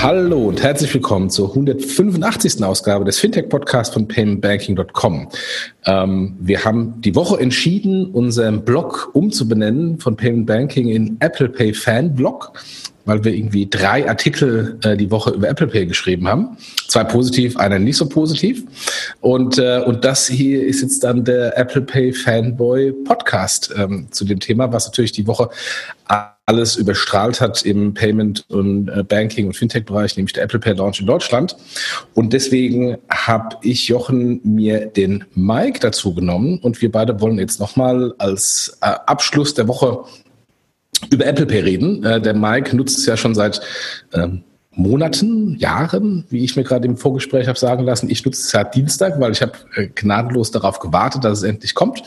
Hallo und herzlich willkommen zur 185. Ausgabe des Fintech-Podcasts von paymentbanking.com. Ähm, wir haben die Woche entschieden, unseren Blog umzubenennen von Payment Banking in Apple Pay Fan Blog weil wir irgendwie drei Artikel äh, die Woche über Apple Pay geschrieben haben. Zwei positiv, einer nicht so positiv. Und, äh, und das hier ist jetzt dann der Apple Pay Fanboy Podcast ähm, zu dem Thema, was natürlich die Woche alles überstrahlt hat im Payment und äh, Banking und Fintech-Bereich, nämlich der Apple Pay Launch in Deutschland. Und deswegen habe ich Jochen mir den Mike dazu genommen und wir beide wollen jetzt nochmal als äh, Abschluss der Woche über Apple Pay reden. Äh, der Mike nutzt es ja schon seit ähm, Monaten, Jahren, wie ich mir gerade im Vorgespräch habe sagen lassen. Ich nutze es seit Dienstag, weil ich habe äh, gnadenlos darauf gewartet, dass es endlich kommt.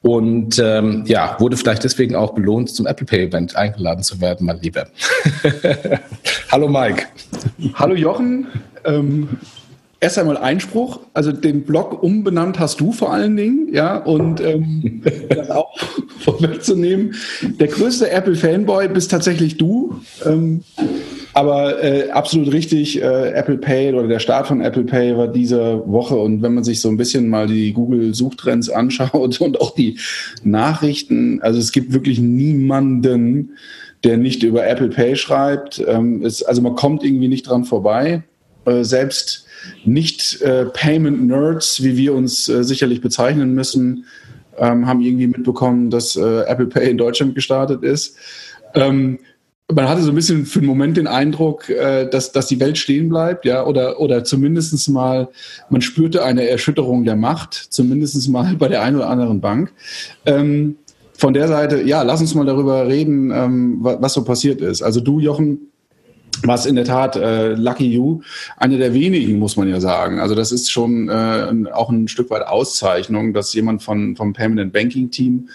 Und ähm, ja, wurde vielleicht deswegen auch belohnt, zum Apple Pay Event eingeladen zu werden, mein Lieber. Hallo Mike. Hallo Jochen. Ähm, erst einmal Einspruch, also den Blog umbenannt hast du vor allen Dingen, ja, und ähm, das auch vorwegzunehmen. Der größte Apple-Fanboy bist tatsächlich du. Ähm, aber äh, absolut richtig, äh, Apple Pay oder der Start von Apple Pay war diese Woche. Und wenn man sich so ein bisschen mal die Google-Suchtrends anschaut und auch die Nachrichten, also es gibt wirklich niemanden, der nicht über Apple Pay schreibt. Ähm, es, also man kommt irgendwie nicht dran vorbei. Äh, selbst nicht äh, Payment Nerds, wie wir uns äh, sicherlich bezeichnen müssen, ähm, haben irgendwie mitbekommen, dass äh, Apple Pay in Deutschland gestartet ist. Ähm, man hatte so ein bisschen für einen Moment den Eindruck, äh, dass, dass die Welt stehen bleibt, ja, oder, oder zumindest mal, man spürte eine Erschütterung der Macht, zumindest mal bei der einen oder anderen Bank. Ähm, von der Seite, ja, lass uns mal darüber reden, ähm, was, so passiert ist. Also du, Jochen, was in der Tat äh, Lucky You, eine der wenigen, muss man ja sagen. Also das ist schon äh, auch ein Stück weit Auszeichnung, dass jemand von, vom Permanent Banking Team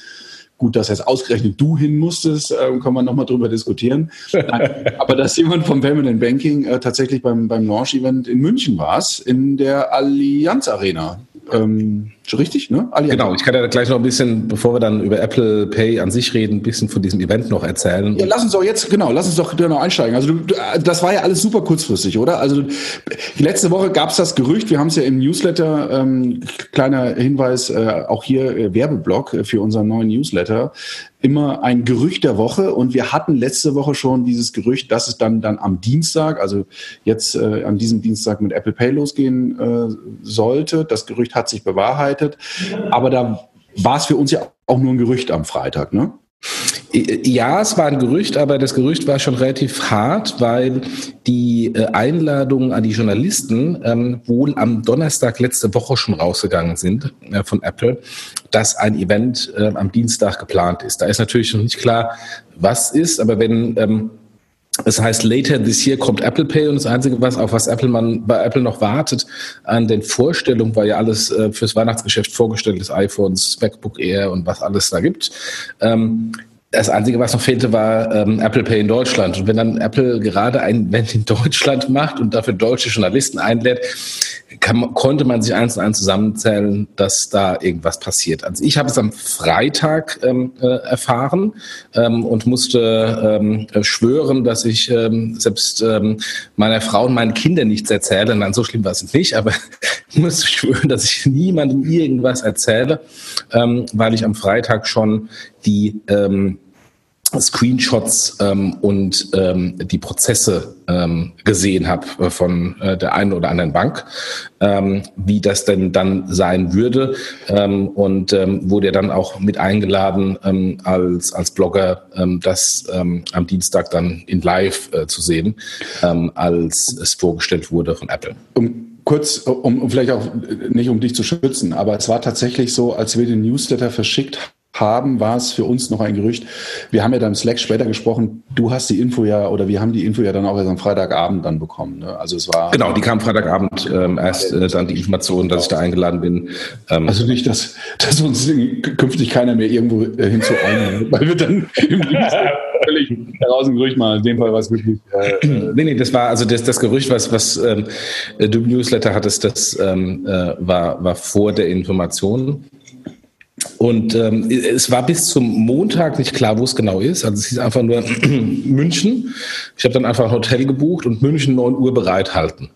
Gut, dass jetzt ausgerechnet du hin musstest, äh, kann man nochmal drüber diskutieren. aber dass jemand vom Permanent Banking äh, tatsächlich beim, beim Launch-Event in München war, in der Allianz Arena. Ähm, Schon richtig, ne? Allianz. Genau, ich kann ja gleich noch ein bisschen, bevor wir dann über Apple Pay an sich reden, ein bisschen von diesem Event noch erzählen. Ja, lass uns doch jetzt, genau, lass uns doch noch einsteigen. Also du, das war ja alles super kurzfristig, oder? Also letzte Woche gab es das Gerücht, wir haben es ja im Newsletter, ähm, kleiner Hinweis, äh, auch hier äh, Werbeblock für unseren neuen Newsletter immer ein Gerücht der Woche und wir hatten letzte Woche schon dieses Gerücht, dass es dann dann am Dienstag, also jetzt äh, an diesem Dienstag mit Apple Pay losgehen äh, sollte. Das Gerücht hat sich bewahrheitet, aber da war es für uns ja auch nur ein Gerücht am Freitag, ne? Ja, es war ein Gerücht, aber das Gerücht war schon relativ hart, weil die äh, Einladungen an die Journalisten ähm, wohl am Donnerstag letzte Woche schon rausgegangen sind äh, von Apple, dass ein Event äh, am Dienstag geplant ist. Da ist natürlich noch nicht klar, was ist, aber wenn ähm, es heißt, later this year kommt Apple Pay und das Einzige, was auf was Apple man bei Apple noch wartet, an den Vorstellungen, weil ja alles äh, fürs Weihnachtsgeschäft vorgestellt ist, iPhones, MacBook Air und was alles da gibt. Ähm, das Einzige, was noch fehlte, war ähm, Apple Pay in Deutschland. Und wenn dann Apple gerade ein Event in Deutschland macht und dafür deutsche Journalisten einlädt, kann, konnte man sich eins und eins zusammenzählen, dass da irgendwas passiert. Also ich habe es am Freitag ähm, äh, erfahren ähm, und musste ähm, schwören, dass ich ähm, selbst ähm, meiner Frau und meinen Kindern nichts erzähle. Nein, so schlimm war es nicht, aber ich musste schwören, dass ich niemandem irgendwas erzähle, ähm, weil ich am Freitag schon die ähm, Screenshots ähm, und ähm, die Prozesse ähm, gesehen habe äh, von äh, der einen oder anderen Bank, ähm, wie das denn dann sein würde ähm, und ähm, wurde dann auch mit eingeladen ähm, als als Blogger ähm, das ähm, am Dienstag dann in Live äh, zu sehen, ähm, als es vorgestellt wurde von Apple. Um kurz, um, vielleicht auch nicht um dich zu schützen, aber es war tatsächlich so, als wir den Newsletter verschickt haben, war es für uns noch ein Gerücht. Wir haben ja dann im Slack später gesprochen, du hast die Info ja, oder wir haben die Info ja dann auch erst am Freitagabend dann bekommen. Ne? Also es war. Genau, die kam Freitagabend ähm, erst äh, dann die Information, dass ich da eingeladen bin. Ähm, also nicht, dass, dass uns künftig keiner mehr irgendwo äh, hinzu einlädt, weil wir dann im völlig heraus ein Gerücht mal. In dem Fall war es wirklich. Äh, nee, nee, das war also das, das Gerücht, was, was ähm, du Newsletter hattest, das ähm, äh, war, war vor der Information. Und ähm, es war bis zum Montag nicht klar, wo es genau ist. Also es hieß einfach nur München. Ich habe dann einfach ein Hotel gebucht und München 9 Uhr bereithalten.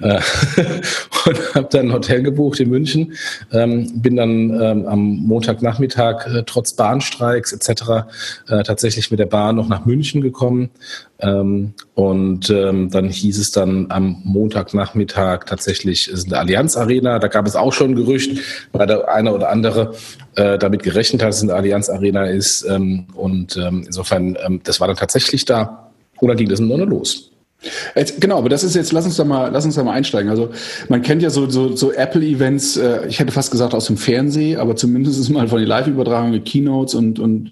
Äh, und habe dann ein Hotel gebucht in München. Ähm, bin dann ähm, am Montagnachmittag äh, trotz Bahnstreiks etc. Äh, tatsächlich mit der Bahn noch nach München gekommen. Ähm, und ähm, dann hieß es dann am Montagnachmittag tatsächlich ist eine Allianz Arena. Da gab es auch schon Gerücht, weil der eine oder andere äh, damit gerechnet hat, dass es eine Allianz Arena ist. Ähm, und ähm, insofern, ähm, das war dann tatsächlich da. Oder ging das nur los? Jetzt, genau, aber das ist jetzt, lass uns da mal, lass uns da mal einsteigen. Also man kennt ja so, so, so Apple-Events, äh, ich hätte fast gesagt aus dem Fernsehen, aber zumindest mal von den Live-Übertragungen Keynotes und, und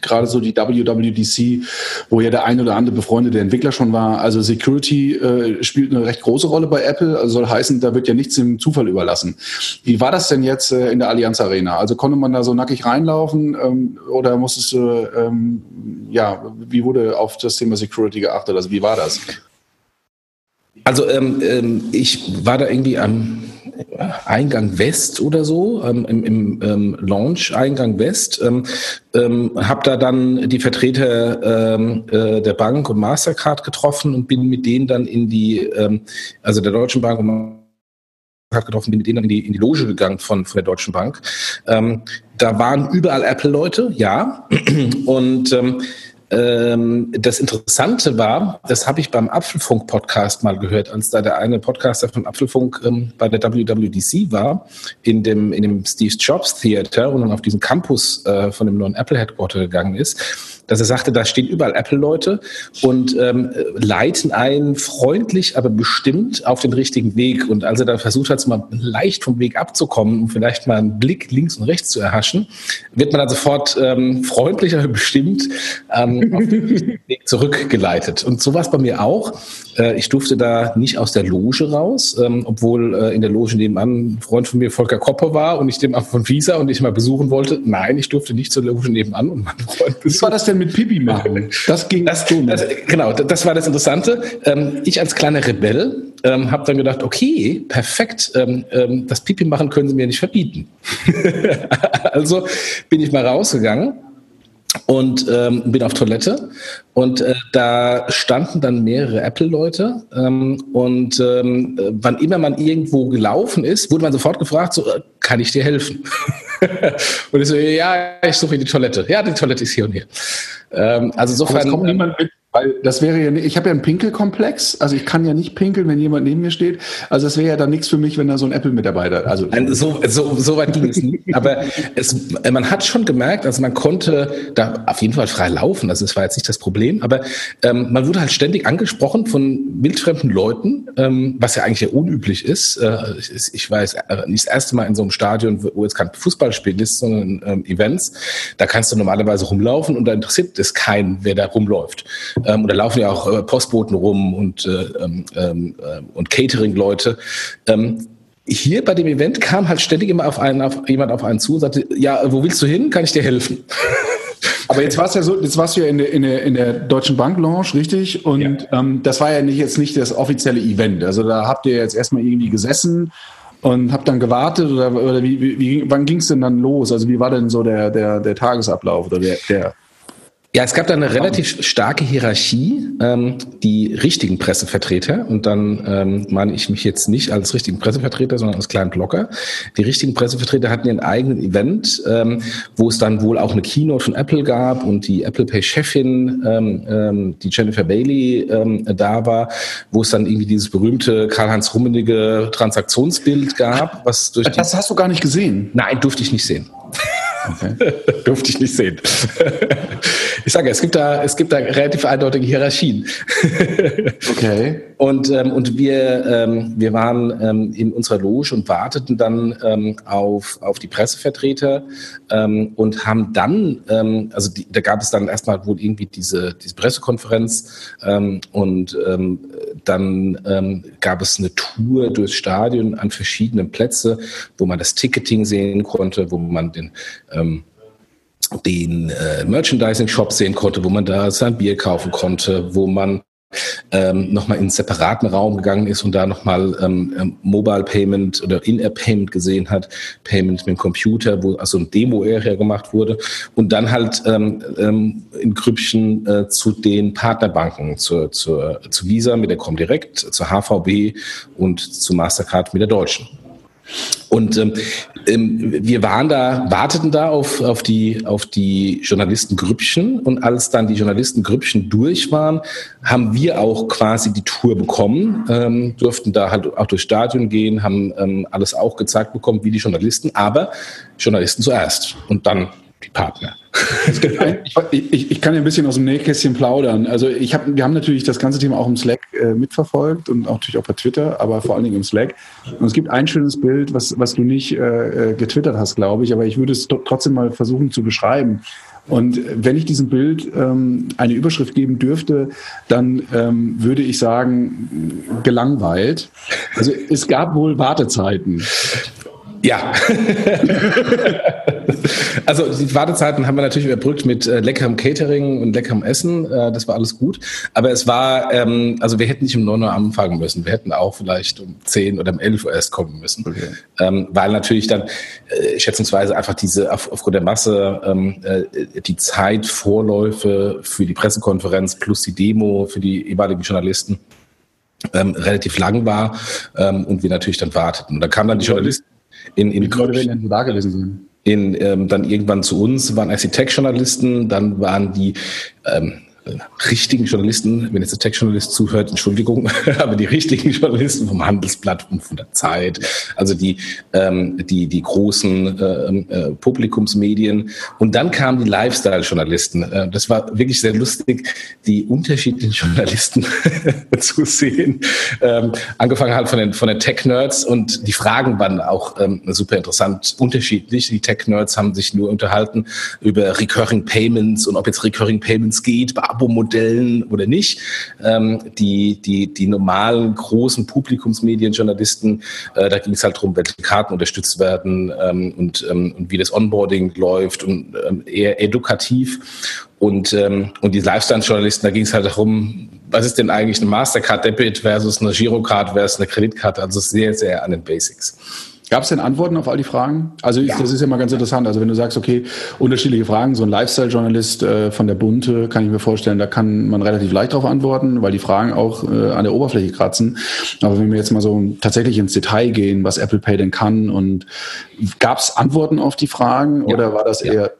gerade so die WWDC, wo ja der ein oder andere befreundete Entwickler schon war. Also Security äh, spielt eine recht große Rolle bei Apple, also soll heißen, da wird ja nichts dem Zufall überlassen. Wie war das denn jetzt äh, in der Allianz Arena? Also konnte man da so nackig reinlaufen ähm, oder musstest du, ähm, ja, wie wurde auf das Thema Security geachtet? Also wie war das? Also ähm, ähm, ich war da irgendwie am Eingang West oder so, ähm, im, im ähm, Launch Eingang West, ähm, ähm, habe da dann die Vertreter ähm, äh, der Bank und Mastercard getroffen und bin mit denen dann in die, ähm, also der Deutschen Bank und Mastercard getroffen, bin mit denen dann in die, in die Loge gegangen von, von der Deutschen Bank. Ähm, da waren überall Apple-Leute, ja, und ähm, ähm, das Interessante war, das habe ich beim Apfelfunk-Podcast mal gehört, als da der eine Podcaster von Apfelfunk ähm, bei der WWDC war, in dem, in dem Steve Jobs Theater und dann auf diesen Campus äh, von dem neuen Apple Headquarter gegangen ist dass er sagte, da stehen überall Apple-Leute und ähm, leiten einen freundlich, aber bestimmt auf den richtigen Weg. Und als er dann versucht hat, mal leicht vom Weg abzukommen, um vielleicht mal einen Blick links und rechts zu erhaschen, wird man dann sofort ähm, freundlich, aber bestimmt ähm, auf den Weg zurückgeleitet. Und so war es bei mir auch. Äh, ich durfte da nicht aus der Loge raus, ähm, obwohl äh, in der Loge nebenan ein Freund von mir, Volker Koppe, war und ich dem von Visa und ich mal besuchen wollte. Nein, ich durfte nicht zur Loge nebenan und meinen Freund besuchen. Was war das denn mit Pipi machen? Das ging das, das, Genau, das war das Interessante. Ähm, ich als kleiner Rebell ähm, habe dann gedacht, okay, perfekt, ähm, ähm, das Pipi machen können sie mir nicht verbieten. also bin ich mal rausgegangen und ähm, bin auf Toilette und äh, da standen dann mehrere Apple-Leute ähm, und ähm, wann immer man irgendwo gelaufen ist, wurde man sofort gefragt, so, äh, kann ich dir helfen? und ich so, ja, ich suche die Toilette. Ja, die Toilette ist hier und hier. Ähm, also insofern. Aber es kommt niemand mit weil das wäre ja, ich habe ja einen Pinkelkomplex, also ich kann ja nicht pinkeln, wenn jemand neben mir steht. Also das wäre ja dann nichts für mich, wenn da so ein Apple-Mitarbeiter. Also so, so, so weit ging es nicht. Aber es, man hat schon gemerkt, also man konnte da auf jeden Fall frei laufen. Also das war jetzt nicht das Problem. Aber ähm, man wurde halt ständig angesprochen von wildfremden Leuten, ähm, was ja eigentlich ja unüblich ist. Äh, ich, ich weiß äh, nicht das erste Mal in so einem Stadion, wo jetzt kein Fußballspiel ist, sondern ähm, Events. Da kannst du normalerweise rumlaufen und da interessiert es keinen, wer da rumläuft. Ähm, und da laufen ja auch äh, Postboten rum und, äh, ähm, ähm, äh, und Catering-Leute. Ähm, hier bei dem Event kam halt ständig immer auf einen, auf jemand auf einen zu und sagte, ja, wo willst du hin? Kann ich dir helfen? Aber jetzt war es ja so, jetzt warst du ja in der, in der, in der Deutschen Bank Lounge, richtig? Und ja. ähm, das war ja nicht jetzt nicht das offizielle Event. Also da habt ihr jetzt erstmal irgendwie gesessen und habt dann gewartet oder, oder wie, wie, wann ging es denn dann los? Also wie war denn so der, der, der Tagesablauf oder der, der ja, es gab da eine relativ starke Hierarchie, ähm, die richtigen Pressevertreter, und dann ähm, meine ich mich jetzt nicht als richtigen Pressevertreter, sondern als kleinen Blogger. Die richtigen Pressevertreter hatten ihren eigenen Event, ähm, wo es dann wohl auch eine Keynote von Apple gab und die Apple Pay-Chefin, ähm, ähm, die Jennifer Bailey, ähm, da war, wo es dann irgendwie dieses berühmte Karl-Heinz Rummenige Transaktionsbild gab, was durch Das hast du gar nicht gesehen? Nein, durfte ich nicht sehen. Okay. Durfte ich nicht sehen. Ich sage, es gibt da, es gibt da relativ eindeutige Hierarchien. Okay. Und, ähm, und wir, ähm, wir waren ähm, in unserer Loge und warteten dann ähm, auf, auf die Pressevertreter ähm, und haben dann, ähm, also die, da gab es dann erstmal wohl irgendwie diese, diese Pressekonferenz und dann gab es eine Tour durchs Stadion an verschiedenen Plätzen, wo man das Ticketing sehen konnte, wo man den ähm, den äh, Merchandising-Shop sehen konnte, wo man da sein Bier kaufen konnte, wo man ähm, nochmal in einen separaten Raum gegangen ist und da nochmal ähm, ähm, Mobile Payment oder In-App Payment gesehen hat, Payment mit dem Computer, wo also ein Demo-Area gemacht wurde und dann halt ähm, ähm, in Grüppchen äh, zu den Partnerbanken, zur, zur, zu Visa mit der Comdirect, zur HVB und zu Mastercard mit der Deutschen. Und ähm, ähm, wir waren da, warteten da auf, auf die, auf die Journalistengrüppchen und als dann die Journalistengrüppchen durch waren, haben wir auch quasi die Tour bekommen, ähm, durften da halt auch durchs Stadion gehen, haben ähm, alles auch gezeigt bekommen, wie die Journalisten, aber Journalisten zuerst und dann die Partner. ich, ich, ich, kann ja ein bisschen aus dem Nähkästchen plaudern. Also ich hab, wir haben natürlich das ganze Thema auch im Slack äh, mitverfolgt und auch natürlich auch bei Twitter, aber vor allen Dingen im Slack. Und es gibt ein schönes Bild, was, was du nicht äh, äh getwittert hast, glaube ich, aber ich würde es trotzdem mal versuchen zu beschreiben. Und wenn ich diesem Bild ähm, eine Überschrift geben dürfte, dann ähm, würde ich sagen, gelangweilt. Also es gab wohl Wartezeiten. Ja. also die Wartezeiten haben wir natürlich überbrückt mit äh, leckerem Catering und leckerem Essen. Äh, das war alles gut. Aber es war, ähm, also wir hätten nicht um 9 Uhr anfangen müssen. Wir hätten auch vielleicht um 10 oder um 11 Uhr erst kommen müssen. Okay. Ähm, weil natürlich dann äh, schätzungsweise einfach diese, auf, aufgrund der Masse, ähm, äh, die Zeitvorläufe für die Pressekonferenz plus die Demo für die jeweiligen Journalisten ähm, relativ lang war ähm, und wir natürlich dann warteten. Und dann kamen dann die Journalisten in, in Wie Leute werden da gewesen sein? In, ähm, dann irgendwann zu uns waren erst die Tech-Journalisten, dann waren die ähm, richtigen Journalisten, wenn jetzt der Tech-Journalist zuhört, Entschuldigung, aber die richtigen Journalisten vom Handelsblatt und von der Zeit, also die, ähm, die, die großen äh, äh, Publikumsmedien. Und dann kamen die Lifestyle-Journalisten. Äh, das war wirklich sehr lustig, die unterschiedlichen Journalisten zu sehen. Ähm, angefangen halt von den, von den Tech-Nerds und die Fragen waren auch ähm, super interessant, unterschiedlich. Die Tech-Nerds haben sich nur unterhalten über Recurring Payments und ob jetzt Recurring Payments geht Abo-Modellen oder nicht. Ähm, die, die, die normalen großen Publikumsmedienjournalisten, äh, da ging es halt darum, welche Karten unterstützt werden ähm, und, ähm, und wie das Onboarding läuft und ähm, eher edukativ. Und, ähm, und die Lifestyle-Journalisten, da ging es halt darum, was ist denn eigentlich eine Mastercard Debit versus eine Girocard versus eine Kreditkarte? Also sehr, sehr an den Basics. Gab es denn Antworten auf all die Fragen? Also ja. das ist ja mal ganz interessant. Also wenn du sagst, okay, unterschiedliche Fragen, so ein Lifestyle-Journalist äh, von der Bunte, kann ich mir vorstellen, da kann man relativ leicht darauf antworten, weil die Fragen auch äh, an der Oberfläche kratzen. Aber wenn wir jetzt mal so tatsächlich ins Detail gehen, was Apple Pay denn kann und gab es Antworten auf die Fragen ja. oder war das eher?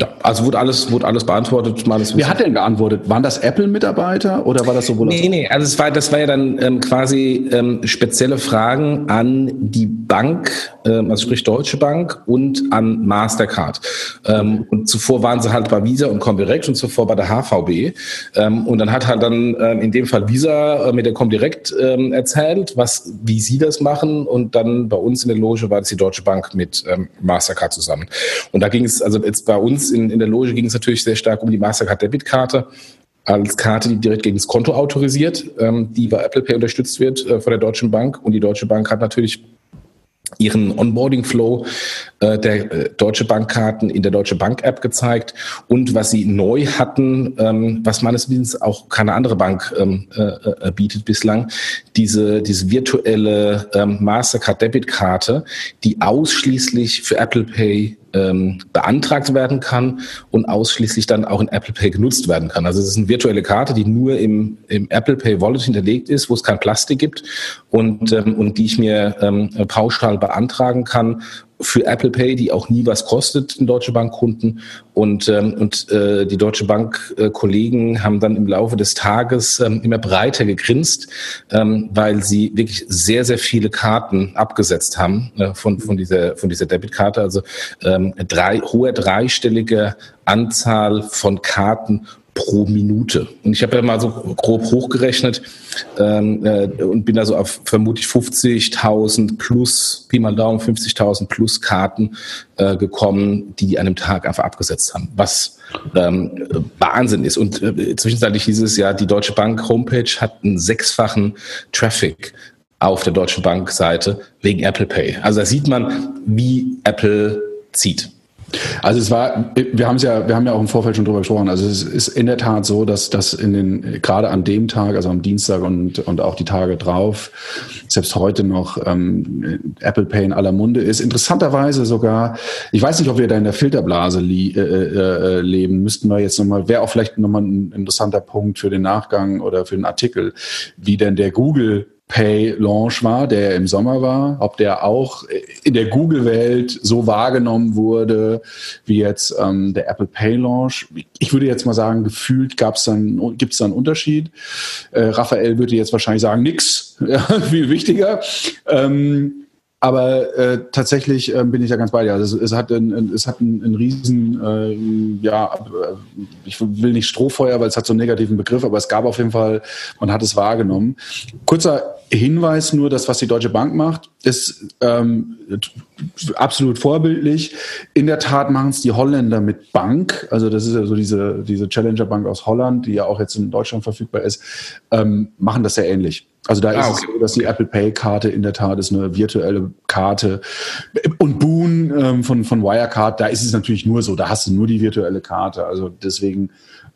Ja, also wurde alles, wurde alles beantwortet. Mal Wer hat denn geantwortet? Waren das Apple-Mitarbeiter oder war das sowohl? Nee, nee, also es war, das war ja dann ähm, quasi ähm, spezielle Fragen an die Bank, ähm, also sprich Deutsche Bank und an Mastercard. Ähm, und zuvor waren sie halt bei Visa und Comdirect und zuvor bei der HVB. Ähm, und dann hat halt dann ähm, in dem Fall Visa äh, mit der Comdirect ähm, erzählt, was, wie sie das machen. Und dann bei uns in der Loge war das die Deutsche Bank mit ähm, Mastercard zusammen. Und da ging es, also jetzt bei uns in, in der Loge ging es natürlich sehr stark um die Mastercard-Debitkarte als Karte, die direkt gegen das Konto autorisiert, ähm, die bei Apple Pay unterstützt wird äh, von der Deutschen Bank. Und die Deutsche Bank hat natürlich ihren Onboarding-Flow äh, der äh, Deutsche Bankkarten in der Deutsche Bank-App gezeigt. Und was sie neu hatten, ähm, was meines Wissens auch keine andere Bank ähm, äh, äh, bietet bislang, diese, diese virtuelle ähm, Mastercard-Debit-Karte, die ausschließlich für Apple Pay ähm, beantragt werden kann und ausschließlich dann auch in Apple Pay genutzt werden kann. Also es ist eine virtuelle Karte, die nur im, im Apple Pay Wallet hinterlegt ist, wo es kein Plastik gibt und, ähm, und die ich mir ähm, pauschal beantragen kann für Apple Pay, die auch nie was kostet, den Deutsche Bank Kunden. Und, ähm, und äh, die Deutsche Bank äh, Kollegen haben dann im Laufe des Tages ähm, immer breiter gegrinst, ähm, weil sie wirklich sehr, sehr viele Karten abgesetzt haben äh, von, von dieser, von dieser Debitkarte. Also ähm, drei, hohe dreistellige Anzahl von Karten pro Minute. Und ich habe ja mal so grob hochgerechnet ähm, äh, und bin da so auf vermutlich 50.000 plus, Pi mal Daumen, 50.000 plus Karten äh, gekommen, die an einem Tag einfach abgesetzt haben, was ähm, Wahnsinn ist. Und äh, zwischenzeitlich dieses Jahr, die Deutsche Bank Homepage hat einen sechsfachen Traffic auf der Deutschen Bank Seite wegen Apple Pay. Also da sieht man, wie Apple zieht. Also es war, wir haben es ja, wir haben ja auch im Vorfeld schon drüber gesprochen. Also es ist in der Tat so, dass das in den gerade an dem Tag, also am Dienstag und und auch die Tage drauf, selbst heute noch ähm, Apple Pay in aller Munde ist. Interessanterweise sogar, ich weiß nicht, ob wir da in der Filterblase li äh, äh, äh leben, müssten wir jetzt nochmal, wäre auch vielleicht nochmal ein interessanter Punkt für den Nachgang oder für den Artikel, wie denn der Google Pay Launch war, der im Sommer war, ob der auch in der Google-Welt so wahrgenommen wurde wie jetzt ähm, der Apple Pay Launch. Ich würde jetzt mal sagen, gefühlt gab's dann, gibt es da einen Unterschied. Äh, Raphael würde jetzt wahrscheinlich sagen, nix, viel wichtiger. Ähm, aber äh, tatsächlich äh, bin ich ja ganz bei dir. Also es, es hat ein, es hat einen, einen riesen, äh, ja, äh, ich will nicht Strohfeuer, weil es hat so einen negativen Begriff, aber es gab auf jeden Fall, man hat es wahrgenommen. Kurzer Hinweis nur, das, was die Deutsche Bank macht, ist ähm, absolut vorbildlich. In der Tat machen es die Holländer mit Bank. Also das ist ja so diese, diese Challenger Bank aus Holland, die ja auch jetzt in Deutschland verfügbar ist, ähm, machen das sehr ähnlich. Also da ah, ist okay. es so, dass die Apple Pay-Karte in der Tat ist eine virtuelle Karte. Und Boon ähm, von, von Wirecard, da ist es natürlich nur so, da hast du nur die virtuelle Karte. Also deswegen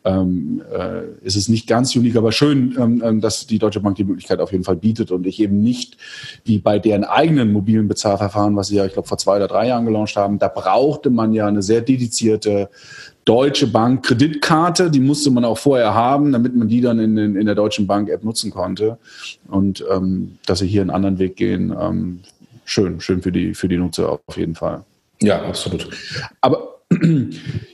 ähm, äh, ist es nicht ganz unique, aber schön, ähm, ähm, dass die Deutsche Bank die Möglichkeit auf jeden Fall bietet und ich eben nicht wie bei deren eigenen mobilen Bezahlverfahren, was sie ja, ich glaube, vor zwei oder drei Jahren gelauncht haben, da brauchte man ja eine sehr dedizierte Deutsche Bank Kreditkarte, die musste man auch vorher haben, damit man die dann in, in, in der Deutschen Bank App nutzen konnte. Und ähm, dass sie hier einen anderen Weg gehen, ähm, schön, schön für die, für die Nutzer auf jeden Fall. Ja, absolut. Aber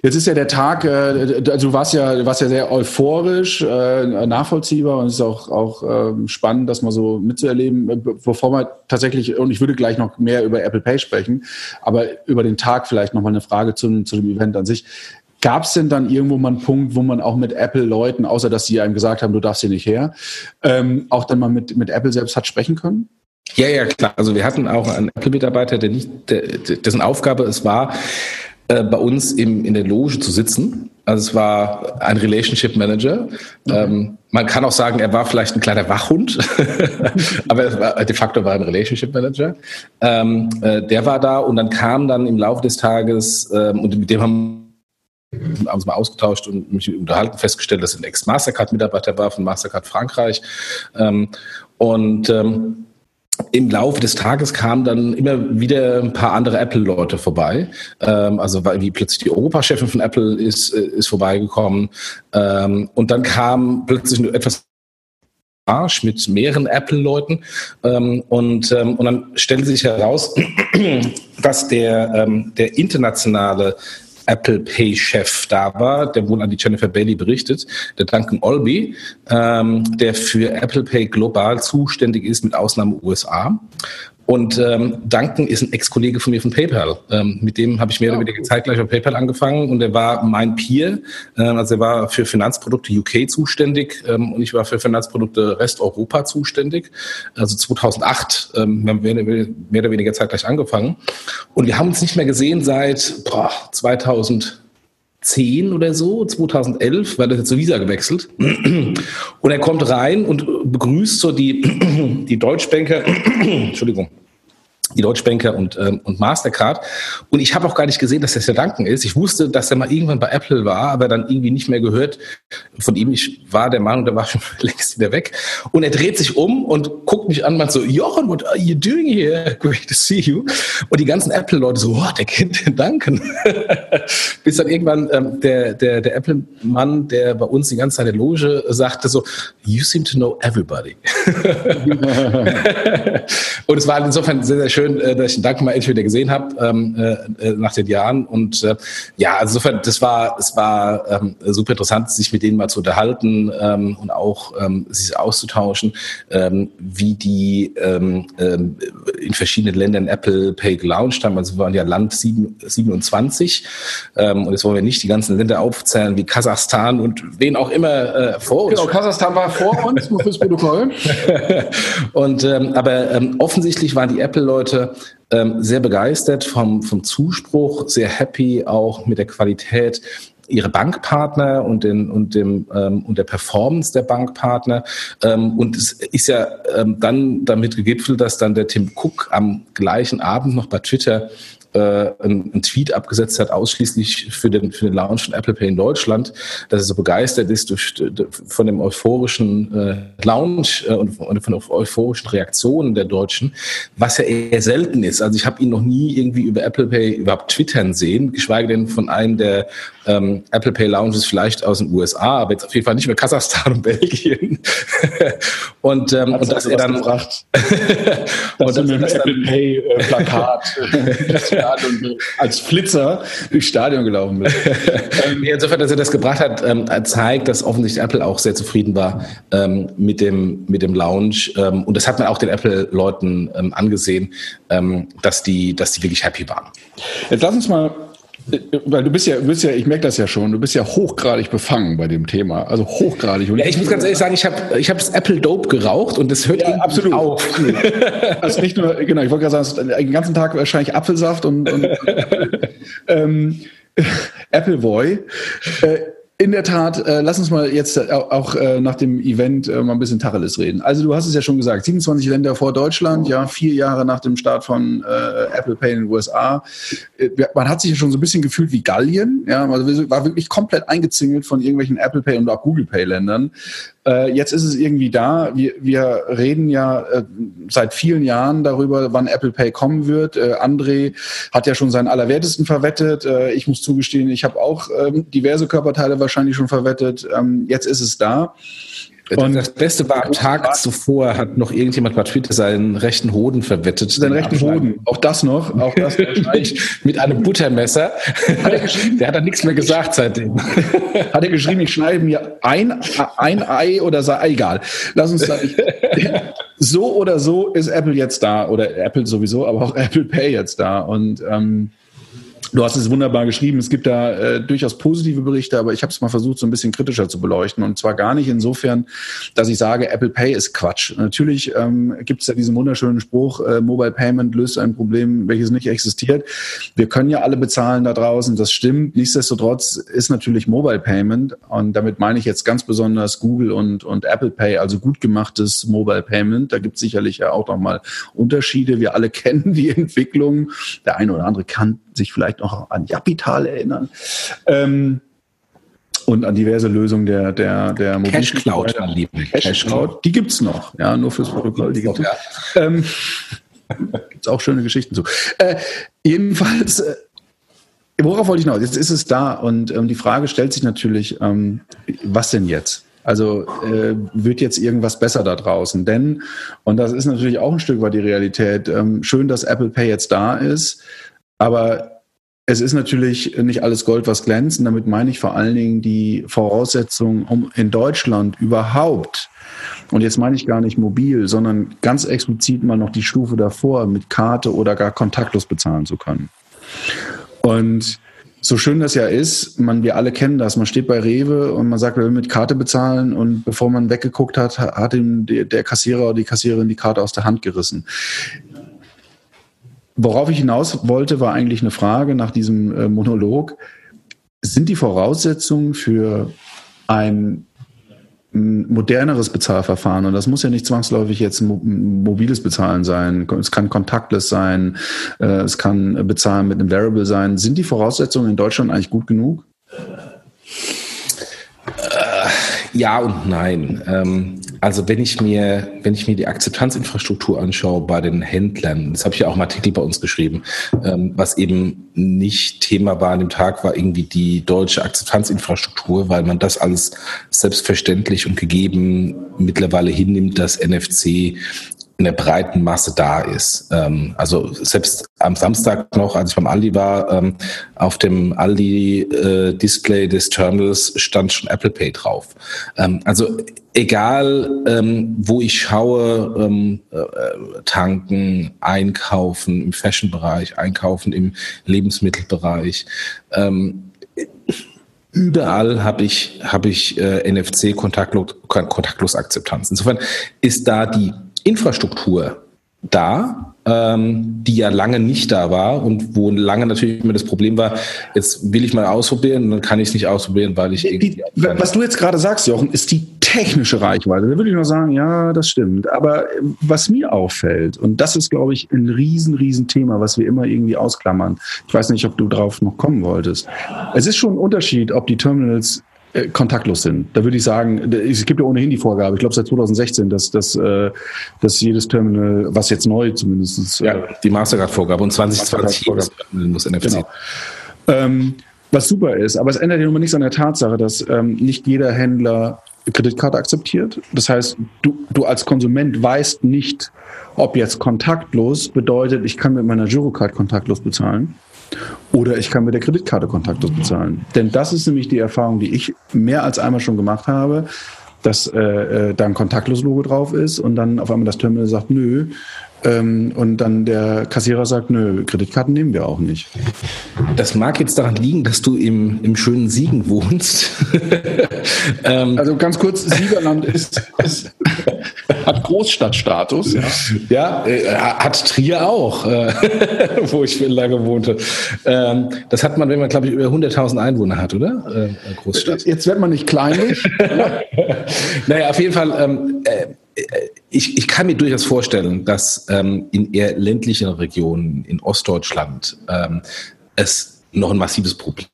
Jetzt ist ja der Tag, äh, also du warst ja, warst ja sehr euphorisch, äh, nachvollziehbar und es ist auch, auch ähm, spannend, das mal so mitzuerleben, äh, bevor wir tatsächlich, und ich würde gleich noch mehr über Apple Pay sprechen, aber über den Tag vielleicht nochmal eine Frage zum, zu dem Event an sich. Gab es denn dann irgendwo mal einen Punkt, wo man auch mit Apple-Leuten, außer dass sie einem gesagt haben, du darfst hier nicht her, ähm, auch dann mal mit, mit Apple selbst hat sprechen können? Ja, ja, klar. Also wir hatten auch einen Apple-Mitarbeiter, der nicht, der, dessen Aufgabe es war, äh, bei uns im, in der Loge zu sitzen. Also es war ein Relationship Manager. Okay. Ähm, man kann auch sagen, er war vielleicht ein kleiner Wachhund, aber war, de facto war ein Relationship Manager. Ähm, äh, der war da und dann kam dann im Laufe des Tages ähm, und mit dem haben wir uns mal ausgetauscht und mich unterhalten, festgestellt, dass er ein Ex-Mastercard-Mitarbeiter war von Mastercard Frankreich. Ähm, und ähm, im Laufe des Tages kamen dann immer wieder ein paar andere Apple-Leute vorbei. Ähm, also wie plötzlich die Europachefin von Apple ist, äh, ist vorbeigekommen. Ähm, und dann kam plötzlich etwas Arsch mit mehreren Apple-Leuten. Ähm, und, ähm, und dann stellte sich heraus, dass der, ähm, der internationale Apple Pay-Chef da war, der wohl an die Jennifer Bailey berichtet, der Duncan Olby, ähm, der für Apple Pay global zuständig ist, mit Ausnahme USA. Und ähm, Duncan ist ein Ex-Kollege von mir von PayPal. Ähm, mit dem habe ich mehr oder weniger zeitgleich bei PayPal angefangen und er war mein Peer. Ähm, also er war für Finanzprodukte UK zuständig ähm, und ich war für Finanzprodukte Resteuropa zuständig. Also 2008 ähm, wir haben mehr, mehr oder weniger zeitgleich angefangen. Und wir haben uns nicht mehr gesehen seit boah, 2000 2010 oder so, 2011, weil er jetzt zur Visa gewechselt. Und er kommt rein und begrüßt so die, die Deutschbanker, Entschuldigung, die Deutschbanker und, ähm, und Mastercard. Und ich habe auch gar nicht gesehen, dass das der Duncan ist. Ich wusste, dass er mal irgendwann bei Apple war, aber dann irgendwie nicht mehr gehört von ihm. Ich war der Meinung, der war schon längst wieder weg. Und er dreht sich um und guckt mich an, meint so, Jochen, what are you doing here? Great to see you. Und die ganzen Apple-Leute so, oh, der kennt den Duncan. Bis dann irgendwann ähm, der, der, der Apple-Mann, der bei uns die ganze Zeit in der Loge sagte so, you seem to know everybody. und es war insofern sehr, sehr schön, schön, äh, dass ich den Dank mal endlich wieder gesehen habe ähm, äh, äh, nach den Jahren. Und äh, ja, also insofern, das war, es war ähm, super interessant, sich mit denen mal zu unterhalten ähm, und auch ähm, sich auszutauschen, ähm, wie die ähm, ähm, in verschiedenen Ländern Apple Pay gelauncht haben. Also wir waren ja Land 7, 27 ähm, und jetzt wollen wir nicht die ganzen Länder aufzählen wie Kasachstan und wen auch immer äh, vor uns. Genau, Kasachstan war vor uns, nur fürs Protokoll. und ähm, aber ähm, offensichtlich waren die Apple-Leute Leute ähm, sehr begeistert vom, vom Zuspruch, sehr happy auch mit der Qualität ihre Bankpartner und, den, und, dem, ähm, und der Performance der Bankpartner. Ähm, und es ist ja ähm, dann damit gegipfelt, dass dann der Tim Cook am gleichen Abend noch bei Twitter äh, einen, einen, Tweet abgesetzt hat, ausschließlich für den, für den Launch von Apple Pay in Deutschland, dass er so begeistert ist durch, von dem euphorischen äh, Launch äh, und von, von euphorischen Reaktionen der Deutschen, was ja eher selten ist. Also ich habe ihn noch nie irgendwie über Apple Pay überhaupt twittern sehen, geschweige denn von einem der ähm, Apple Pay Lounges vielleicht aus den USA, aber jetzt auf jeden Fall nicht mehr Kasachstan und Belgien. und, ähm, und dass er dann gebracht, und dass mit Apple Pay äh, Plakat als Flitzer durchs Stadion gelaufen bist. ähm, insofern, dass er das gebracht hat, ähm, zeigt, dass offensichtlich Apple auch sehr zufrieden war ähm, mit dem mit dem Lounge ähm, und das hat man auch den Apple-Leuten ähm, angesehen, ähm, dass die dass die wirklich happy waren. Jetzt lass uns mal weil du bist ja, du bist ja, ich merke das ja schon, du bist ja hochgradig befangen bei dem Thema. Also hochgradig. Und ja, ich muss ganz ehrlich sagen, ich habe ich das Apple Dope geraucht und das hört ja, absolut auf. also nicht nur, genau, ich wollte gerade sagen, den ganzen Tag wahrscheinlich Apfelsaft und, und ähm, Apple Boy. Äh, in der Tat, äh, lass uns mal jetzt äh, auch äh, nach dem Event äh, mal ein bisschen Tacheles reden. Also du hast es ja schon gesagt, 27 Länder vor Deutschland, ja, vier Jahre nach dem Start von äh, Apple Pay in den USA. Äh, man hat sich ja schon so ein bisschen gefühlt wie Gallien, ja, also war wirklich komplett eingezingelt von irgendwelchen Apple Pay und auch Google Pay Ländern. Äh, jetzt ist es irgendwie da. Wir, wir reden ja äh, seit vielen Jahren darüber, wann Apple Pay kommen wird. Äh, André hat ja schon seinen Allerwertesten verwettet. Äh, ich muss zugestehen, ich habe auch ähm, diverse Körperteile wahrscheinlich schon verwettet. Ähm, jetzt ist es da. Und das Beste war, am Tag zuvor hat noch irgendjemand bei Twitter seinen rechten Hoden verwettet. Seinen rechten Hoden. Auch das noch. Auch das mit, mit einem Buttermesser. Hat er geschrieben? Der hat dann nichts mehr gesagt seitdem. Hat er geschrieben, ich schneide mir ein, ein Ei oder sei, egal. Lass uns sagen, so oder so ist Apple jetzt da. Oder Apple sowieso, aber auch Apple Pay jetzt da. Und, ähm, Du hast es wunderbar geschrieben. Es gibt da äh, durchaus positive Berichte, aber ich habe es mal versucht, so ein bisschen kritischer zu beleuchten. Und zwar gar nicht insofern, dass ich sage, Apple Pay ist Quatsch. Natürlich ähm, gibt es ja diesen wunderschönen Spruch, äh, Mobile Payment löst ein Problem, welches nicht existiert. Wir können ja alle bezahlen da draußen, das stimmt. Nichtsdestotrotz ist natürlich Mobile Payment, und damit meine ich jetzt ganz besonders Google und, und Apple Pay, also gut gemachtes Mobile Payment. Da gibt es sicherlich ja auch nochmal Unterschiede. Wir alle kennen die Entwicklung. Der eine oder andere kann sich vielleicht noch an Japital erinnern. Ähm, und an diverse Lösungen der, der, der Cash Cloud, liebe. Cash Cloud, die gibt es noch, ja, nur fürs Protokoll, die gibt's noch. Ja. Ähm, gibt's auch schöne Geschichten zu. Äh, jedenfalls, äh, worauf wollte ich noch? Jetzt ist es da und ähm, die Frage stellt sich natürlich, ähm, was denn jetzt? Also äh, wird jetzt irgendwas besser da draußen? Denn, und das ist natürlich auch ein Stück weit die Realität, ähm, schön, dass Apple Pay jetzt da ist. Aber es ist natürlich nicht alles Gold, was glänzt. Und damit meine ich vor allen Dingen die Voraussetzungen, um in Deutschland überhaupt, und jetzt meine ich gar nicht mobil, sondern ganz explizit mal noch die Stufe davor, mit Karte oder gar kontaktlos bezahlen zu können. Und so schön das ja ist, man, wir alle kennen das. Man steht bei Rewe und man sagt, wir will mit Karte bezahlen und bevor man weggeguckt hat, hat ihm der Kassierer oder die Kassiererin die Karte aus der Hand gerissen. Worauf ich hinaus wollte, war eigentlich eine Frage nach diesem äh, Monolog. Sind die Voraussetzungen für ein moderneres Bezahlverfahren und das muss ja nicht zwangsläufig jetzt mobiles Bezahlen sein. Es kann contactless sein, äh, es kann Bezahlen mit einem Variable sein. Sind die Voraussetzungen in Deutschland eigentlich gut genug? Ja und nein. Also wenn ich mir, wenn ich mir die Akzeptanzinfrastruktur anschaue bei den Händlern, das habe ich ja auch im Artikel bei uns geschrieben, ähm, was eben nicht Thema war an dem Tag, war irgendwie die deutsche Akzeptanzinfrastruktur, weil man das alles selbstverständlich und gegeben mittlerweile hinnimmt, dass NFC in der breiten Masse da ist. Ähm, also selbst am Samstag noch, als ich beim Aldi war, ähm, auf dem Aldi-Display äh, des Terminals stand schon Apple Pay drauf. Ähm, also egal, ähm, wo ich schaue, ähm, äh, tanken, einkaufen im Fashion-Bereich, einkaufen im Lebensmittelbereich, ähm, überall habe ich, hab ich äh, NFC kontaktlos, kontaktlos Akzeptanz. Insofern ist da die Infrastruktur da, ähm, die ja lange nicht da war und wo lange natürlich immer das Problem war, jetzt will ich mal ausprobieren und dann kann ich es nicht ausprobieren, weil ich irgendwie. was du jetzt gerade sagst, Jochen, ist die technische Reichweite, da würde ich noch sagen, ja, das stimmt. Aber äh, was mir auffällt, und das ist, glaube ich, ein riesen, riesen Thema, was wir immer irgendwie ausklammern. Ich weiß nicht, ob du drauf noch kommen wolltest. Es ist schon ein Unterschied, ob die Terminals äh, kontaktlos sind. Da würde ich sagen, es gibt ja ohnehin die Vorgabe, ich glaube seit 2016, dass, dass, äh, dass jedes Terminal, was jetzt neu zumindest. Äh, ja, die Mastercard-Vorgabe und 2020 muss NFC. Genau. Ähm, was super ist, aber es ändert ja nun mal nichts an der Tatsache, dass ähm, nicht jeder Händler Kreditkarte akzeptiert. Das heißt, du, du als Konsument weißt nicht, ob jetzt kontaktlos bedeutet, ich kann mit meiner Girocard kontaktlos bezahlen oder ich kann mit der Kreditkarte kontaktlos bezahlen. Denn das ist nämlich die Erfahrung, die ich mehr als einmal schon gemacht habe, dass äh, äh da ein Kontaktlos-Logo drauf ist und dann auf einmal das Terminal sagt, nö, ähm, und dann der Kassierer sagt, nö, Kreditkarten nehmen wir auch nicht. Das mag jetzt daran liegen, dass du im, im schönen Siegen wohnst. ähm, also ganz kurz, Siegerland ist, ist hat Großstadtstatus. Ja, ja äh, hat Trier auch, äh, wo ich lange wohnte. Ähm, das hat man, wenn man, glaube ich, über 100.000 Einwohner hat, oder? Äh, Großstadt. Jetzt wird man nicht kleinlich. naja, auf jeden Fall. Ich, ich kann mir durchaus vorstellen, dass ähm, in eher ländlichen Regionen in Ostdeutschland ähm, es noch ein massives Problem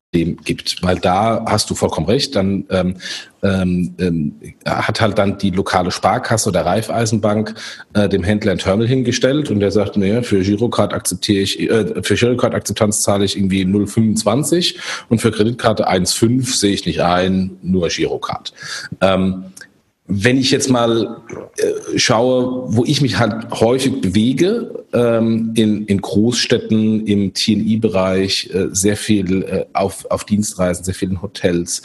gibt, weil da hast du vollkommen recht, dann ähm, ähm, ähm, hat halt dann die lokale Sparkasse oder Raiffeisenbank äh, dem Händler ein Terminal hingestellt und der sagt, nee, für Girocard akzeptiere ich, äh, für Girocard-Akzeptanz zahle ich irgendwie 0,25 und für Kreditkarte 1,5 sehe ich nicht ein, nur Girocard. Ähm, wenn ich jetzt mal äh, schaue, wo ich mich halt häufig bewege, ähm, in, in Großstädten, im TNI-Bereich, äh, sehr viel äh, auf, auf Dienstreisen, sehr viel in Hotels,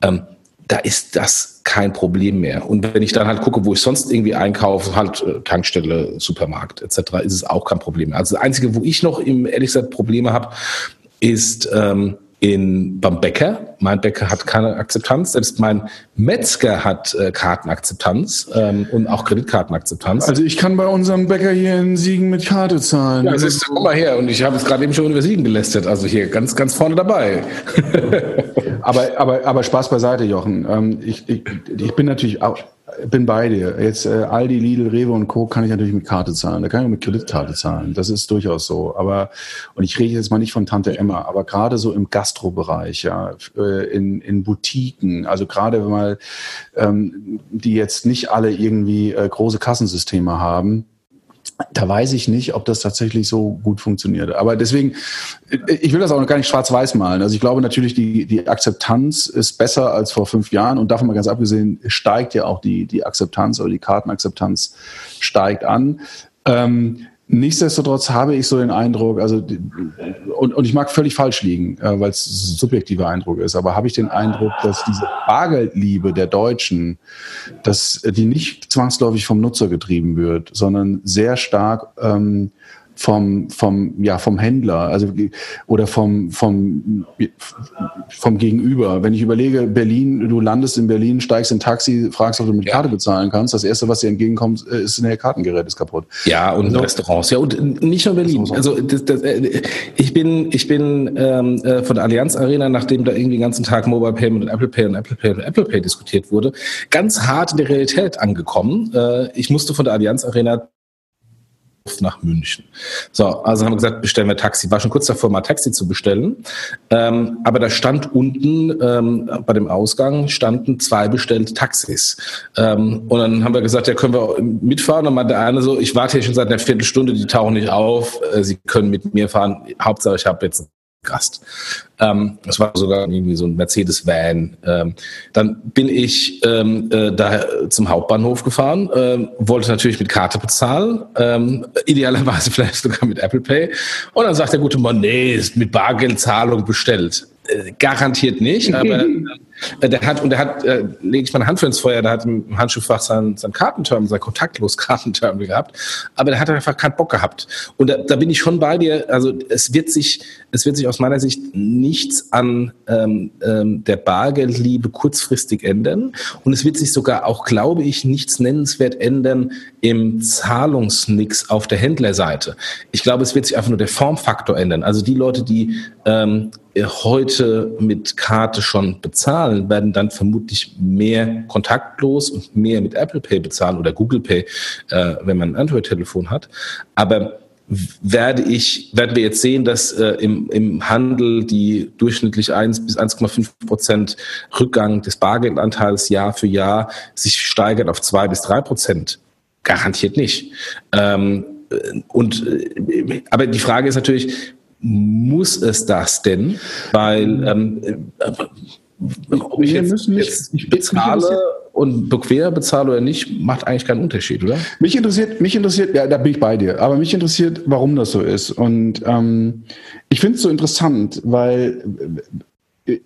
ähm, da ist das kein Problem mehr. Und wenn ich dann halt gucke, wo ich sonst irgendwie einkaufe, halt äh, Tankstelle, Supermarkt etc., ist es auch kein Problem mehr. Also das Einzige, wo ich noch im ehrlich gesagt Probleme habe, ist ähm, in, beim Bäcker. Mein Bäcker hat keine Akzeptanz. Selbst mein Metzger hat äh, Kartenakzeptanz ähm, und auch Kreditkartenakzeptanz. Also ich kann bei unserem Bäcker hier in Siegen mit Karte zahlen. Ja, ist, komm mal her. Und ich habe es gerade eben schon über Siegen gelästert. Also hier ganz, ganz vorne dabei. aber, aber, aber Spaß beiseite, Jochen. Ähm, ich, ich, ich bin natürlich auch bin bei dir. Jetzt äh, Aldi, Lidl, Rewe und Co. kann ich natürlich mit Karte zahlen. Da kann ich auch mit Kreditkarte zahlen. Das ist durchaus so. Aber und ich rede jetzt mal nicht von Tante Emma, aber gerade so im Gastrobereich, ja, äh, in, in Boutiquen, also gerade mal ähm, die jetzt nicht alle irgendwie äh, große Kassensysteme haben da weiß ich nicht, ob das tatsächlich so gut funktioniert. Aber deswegen, ich will das auch noch gar nicht schwarz-weiß malen. Also ich glaube natürlich, die, die Akzeptanz ist besser als vor fünf Jahren und davon mal ganz abgesehen, steigt ja auch die, die Akzeptanz oder die Kartenakzeptanz steigt an. Ähm, Nichtsdestotrotz habe ich so den Eindruck, also und, und ich mag völlig falsch liegen, äh, weil es ein subjektiver Eindruck ist, aber habe ich den Eindruck, dass diese Bargeldliebe der Deutschen, dass die nicht zwangsläufig vom Nutzer getrieben wird, sondern sehr stark ähm, vom, vom, ja, vom Händler, also oder vom, vom, vom Gegenüber. Wenn ich überlege, Berlin, du landest in Berlin, steigst in ein Taxi, fragst, ob du mit ja. Karte bezahlen kannst. Das erste, was dir entgegenkommt, ist, ein Kartengerät ist kaputt. Ja, und also, Restaurants. Ja, und nicht nur Berlin. Also das, das, äh, ich bin, ich bin ähm, äh, von der Allianz Arena, nachdem da irgendwie den ganzen Tag Mobile Payment und Apple Pay und Apple Pay und Apple Pay diskutiert wurde, ganz hart in der Realität angekommen. Äh, ich musste von der Allianz Arena nach München. So, also haben wir gesagt, bestellen wir Taxi. War schon kurz davor, mal Taxi zu bestellen. Ähm, aber da stand unten ähm, bei dem Ausgang standen zwei bestellte Taxis. Ähm, und dann haben wir gesagt, ja, können wir mitfahren? Und meinte der eine so, ich warte hier schon seit einer Viertelstunde, die tauchen nicht auf. Äh, Sie können mit mir fahren. Hauptsache, ich habe jetzt Gast. Ähm, das war sogar irgendwie so ein Mercedes-Van. Ähm, dann bin ich ähm, äh, da zum Hauptbahnhof gefahren, ähm, wollte natürlich mit Karte bezahlen, ähm, idealerweise vielleicht sogar mit Apple Pay. Und dann sagt der gute Mann, nee, ist mit Bargeldzahlung bestellt. Äh, garantiert nicht, aber der hat, und der hat, äh, lege ich meine Hand für ins Feuer, der hat im Handschuhfach sein, sein Kartenterminal, sein kontaktlos Kartenterminal gehabt, aber der hat einfach keinen Bock gehabt. Und da, da bin ich schon bei dir, also es wird sich, es wird sich aus meiner Sicht nichts an ähm, ähm, der Bargeldliebe kurzfristig ändern und es wird sich sogar auch, glaube ich, nichts nennenswert ändern im Zahlungsnix auf der Händlerseite. Ich glaube, es wird sich einfach nur der Formfaktor ändern. Also die Leute, die ähm, heute mit Karte schon bezahlen, werden dann vermutlich mehr kontaktlos und mehr mit Apple Pay bezahlen oder Google Pay, äh, wenn man ein Android-Telefon hat. Aber werde ich, werden wir jetzt sehen, dass äh, im, im Handel die durchschnittlich 1 bis 1,5 Prozent Rückgang des Bargeldanteils Jahr für Jahr sich steigert auf 2 bis 3 Prozent. Garantiert nicht. Ähm, und, äh, aber die Frage ist natürlich, muss es das denn? Weil ähm, äh, ob ich jetzt, jetzt ich bezahle und bequem bezahle oder nicht, macht eigentlich keinen Unterschied, oder? Mich interessiert, mich interessiert, ja, da bin ich bei dir, aber mich interessiert, warum das so ist. Und ähm, ich finde es so interessant, weil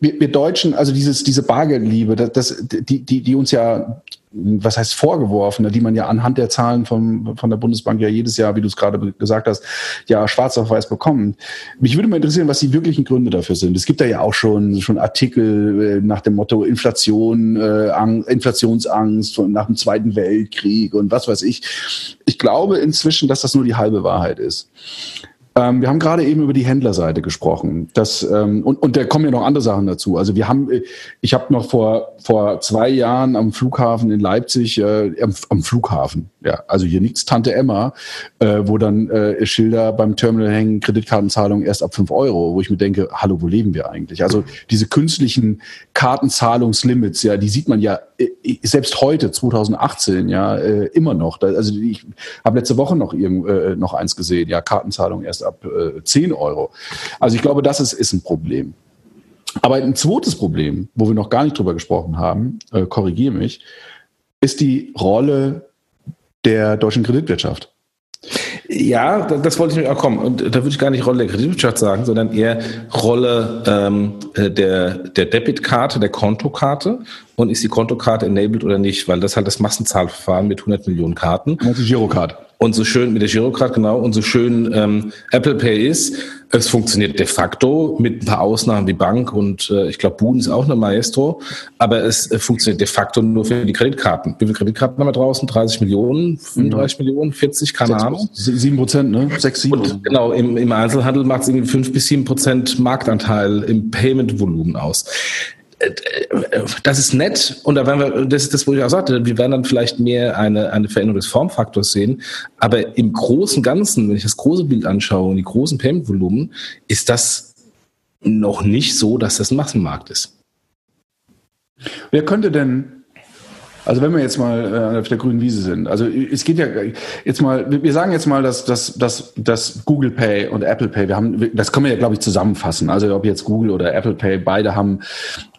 wir, wir Deutschen, also dieses, diese Bargeldliebe, das, das, die, die, die uns ja was heißt vorgeworfen, die man ja anhand der Zahlen von, von der Bundesbank ja jedes Jahr, wie du es gerade gesagt hast, ja schwarz auf weiß bekommt. Mich würde mal interessieren, was die wirklichen Gründe dafür sind. Es gibt da ja auch schon, schon Artikel äh, nach dem Motto Inflation, äh, Inflationsangst nach dem Zweiten Weltkrieg und was weiß ich. Ich glaube inzwischen, dass das nur die halbe Wahrheit ist. Ähm, wir haben gerade eben über die Händlerseite gesprochen. Das, ähm, und, und da kommen ja noch andere Sachen dazu. Also wir haben, äh, ich habe noch vor, vor zwei Jahren am Flughafen in Leipzig, äh, am, am Flughafen, ja, also hier nichts Tante Emma, äh, wo dann äh, Schilder beim Terminal hängen, Kreditkartenzahlung erst ab fünf Euro, wo ich mir denke, hallo, wo leben wir eigentlich? Also diese künstlichen Kartenzahlungslimits, ja, die sieht man ja selbst heute, 2018, ja, äh, immer noch. Also ich habe letzte Woche noch, irgend, äh, noch eins gesehen, ja, Kartenzahlung erst ab äh, 10 Euro. Also ich glaube, das ist, ist ein Problem. Aber ein zweites Problem, wo wir noch gar nicht drüber gesprochen haben, äh, korrigiere mich, ist die Rolle der deutschen Kreditwirtschaft. Ja, das wollte ich mir auch kommen. Und da würde ich gar nicht Rolle der Kreditwirtschaft sagen, sondern eher Rolle ähm, äh, der, der Debitkarte, der Kontokarte. Und ist die Kontokarte enabled oder nicht? Weil das halt das Massenzahlverfahren mit 100 Millionen Karten. Die Girocard. Und so schön mit der Girocard, genau, und so schön ähm, Apple Pay ist, es funktioniert de facto mit ein paar Ausnahmen wie Bank und äh, ich glaube, Boon ist auch eine Maestro, aber es äh, funktioniert de facto nur für die Kreditkarten. Wie viele Kreditkarten haben wir draußen? 30 Millionen, 35 mhm. Millionen, 40, keine 6, Ahnung. 7 Prozent, ne? 6, 7. Und genau, im, im Einzelhandel macht es irgendwie 5 bis 7 Prozent Marktanteil im Payment-Volumen aus das ist nett und da werden wir, das ist das, wo ich auch sagte, wir werden dann vielleicht mehr eine, eine Veränderung des Formfaktors sehen, aber im großen Ganzen, wenn ich das große Bild anschaue und die großen Payment-Volumen, ist das noch nicht so, dass das ein Massenmarkt ist. Wer könnte denn also wenn wir jetzt mal äh, auf der grünen Wiese sind, also es geht ja jetzt mal, wir sagen jetzt mal, dass, dass, dass, dass Google Pay und Apple Pay, wir haben, das können wir ja, glaube ich, zusammenfassen. Also ob jetzt Google oder Apple Pay, beide haben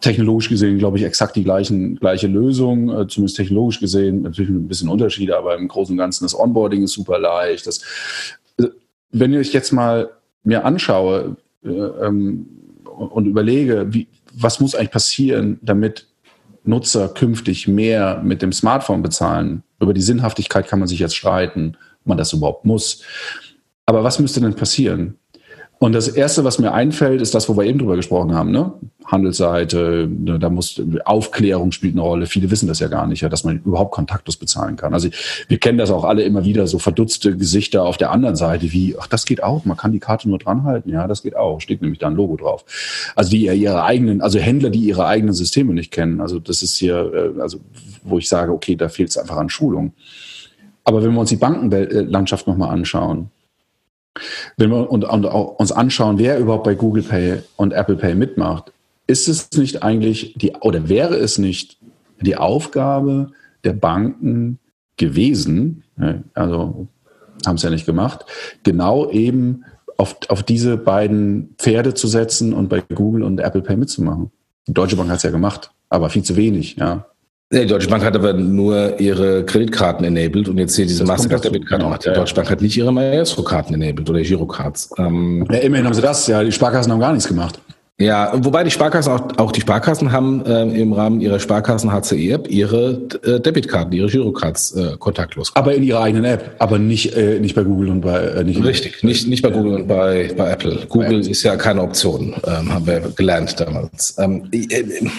technologisch gesehen, glaube ich, exakt die gleichen, gleiche Lösung, äh, zumindest technologisch gesehen, natürlich ein bisschen Unterschiede, aber im Großen und Ganzen das Onboarding ist super leicht. Das, äh, wenn ich jetzt mal mir anschaue äh, ähm, und überlege, wie, was muss eigentlich passieren, damit Nutzer künftig mehr mit dem Smartphone bezahlen. Über die Sinnhaftigkeit kann man sich jetzt streiten, ob man das überhaupt muss. Aber was müsste denn passieren? Und das Erste, was mir einfällt, ist das, wo wir eben drüber gesprochen haben. Ne? Handelsseite, ne, da muss Aufklärung spielt eine Rolle. Viele wissen das ja gar nicht, ja, dass man überhaupt kontaktlos bezahlen kann. Also wir kennen das auch alle immer wieder, so verdutzte Gesichter auf der anderen Seite, wie, ach, das geht auch, man kann die Karte nur dranhalten. Ja, das geht auch, steht nämlich da ein Logo drauf. Also die ihre eigenen, also Händler, die ihre eigenen Systeme nicht kennen. Also das ist hier, äh, also wo ich sage, okay, da fehlt es einfach an Schulung. Aber wenn wir uns die Bankenlandschaft nochmal anschauen, wenn wir uns anschauen, wer überhaupt bei Google Pay und Apple Pay mitmacht, ist es nicht eigentlich die oder wäre es nicht die Aufgabe der Banken gewesen, also haben es ja nicht gemacht, genau eben auf, auf diese beiden Pferde zu setzen und bei Google und Apple Pay mitzumachen. Die Deutsche Bank hat es ja gemacht, aber viel zu wenig, ja. Nee, die Deutsche Bank hat aber nur ihre Kreditkarten enabled und jetzt hier diese Mastercard-Debitkarte genau. Die Deutsche Bank hat nicht ihre Maestro-Karten enabled oder Girocards. Ähm, ja, immerhin haben sie das, ja. Die Sparkassen haben gar nichts gemacht. Ja, wobei die Sparkassen auch, auch die Sparkassen haben äh, im Rahmen ihrer Sparkassen HCE-App ihre äh, Debitkarten, ihre Girocards äh, kontaktlos. Aber in ihrer eigenen App, aber nicht, äh, nicht bei Google und bei äh, nicht Richtig, nicht, nicht bei Google und bei, bei Apple. Google bei Apple. ist ja keine Option, ähm, haben wir gelernt damals. Ähm, äh, äh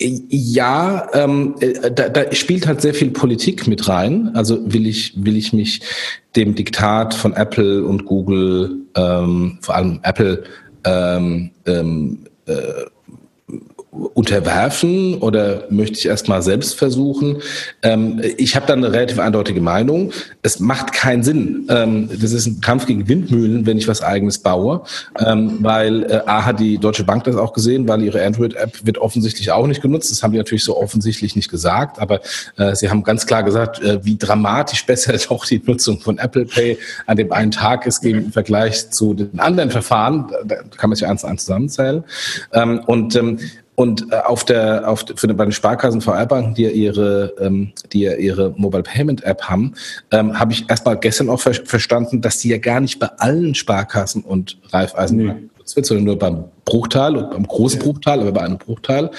ja, ähm, äh, da, da spielt halt sehr viel Politik mit rein. Also will ich, will ich mich dem Diktat von Apple und Google, ähm, vor allem Apple, ähm, ähm, äh, unterwerfen oder möchte ich erst mal selbst versuchen? Ähm, ich habe da eine relativ eindeutige Meinung. Es macht keinen Sinn. Ähm, das ist ein Kampf gegen Windmühlen, wenn ich was eigenes baue, ähm, weil äh, A hat die Deutsche Bank das auch gesehen, weil ihre Android-App wird offensichtlich auch nicht genutzt. Das haben die natürlich so offensichtlich nicht gesagt, aber äh, sie haben ganz klar gesagt, äh, wie dramatisch besser doch die Nutzung von Apple Pay an dem einen Tag ist im Vergleich zu den anderen Verfahren. Da kann man sich eins zu eins zusammenzählen. Ähm, und ähm, und äh, auf der, auf, für, bei den Sparkassen VR-Banken, die ja ihre, ähm, die ja ihre Mobile Payment App haben, ähm, habe ich erstmal gestern auch ver verstanden, dass die ja gar nicht bei allen Sparkassen und Raiffeisen nee. wird, sondern nur beim Bruchteil und beim großen ja. Bruchteil, aber bei einem Bruchteil.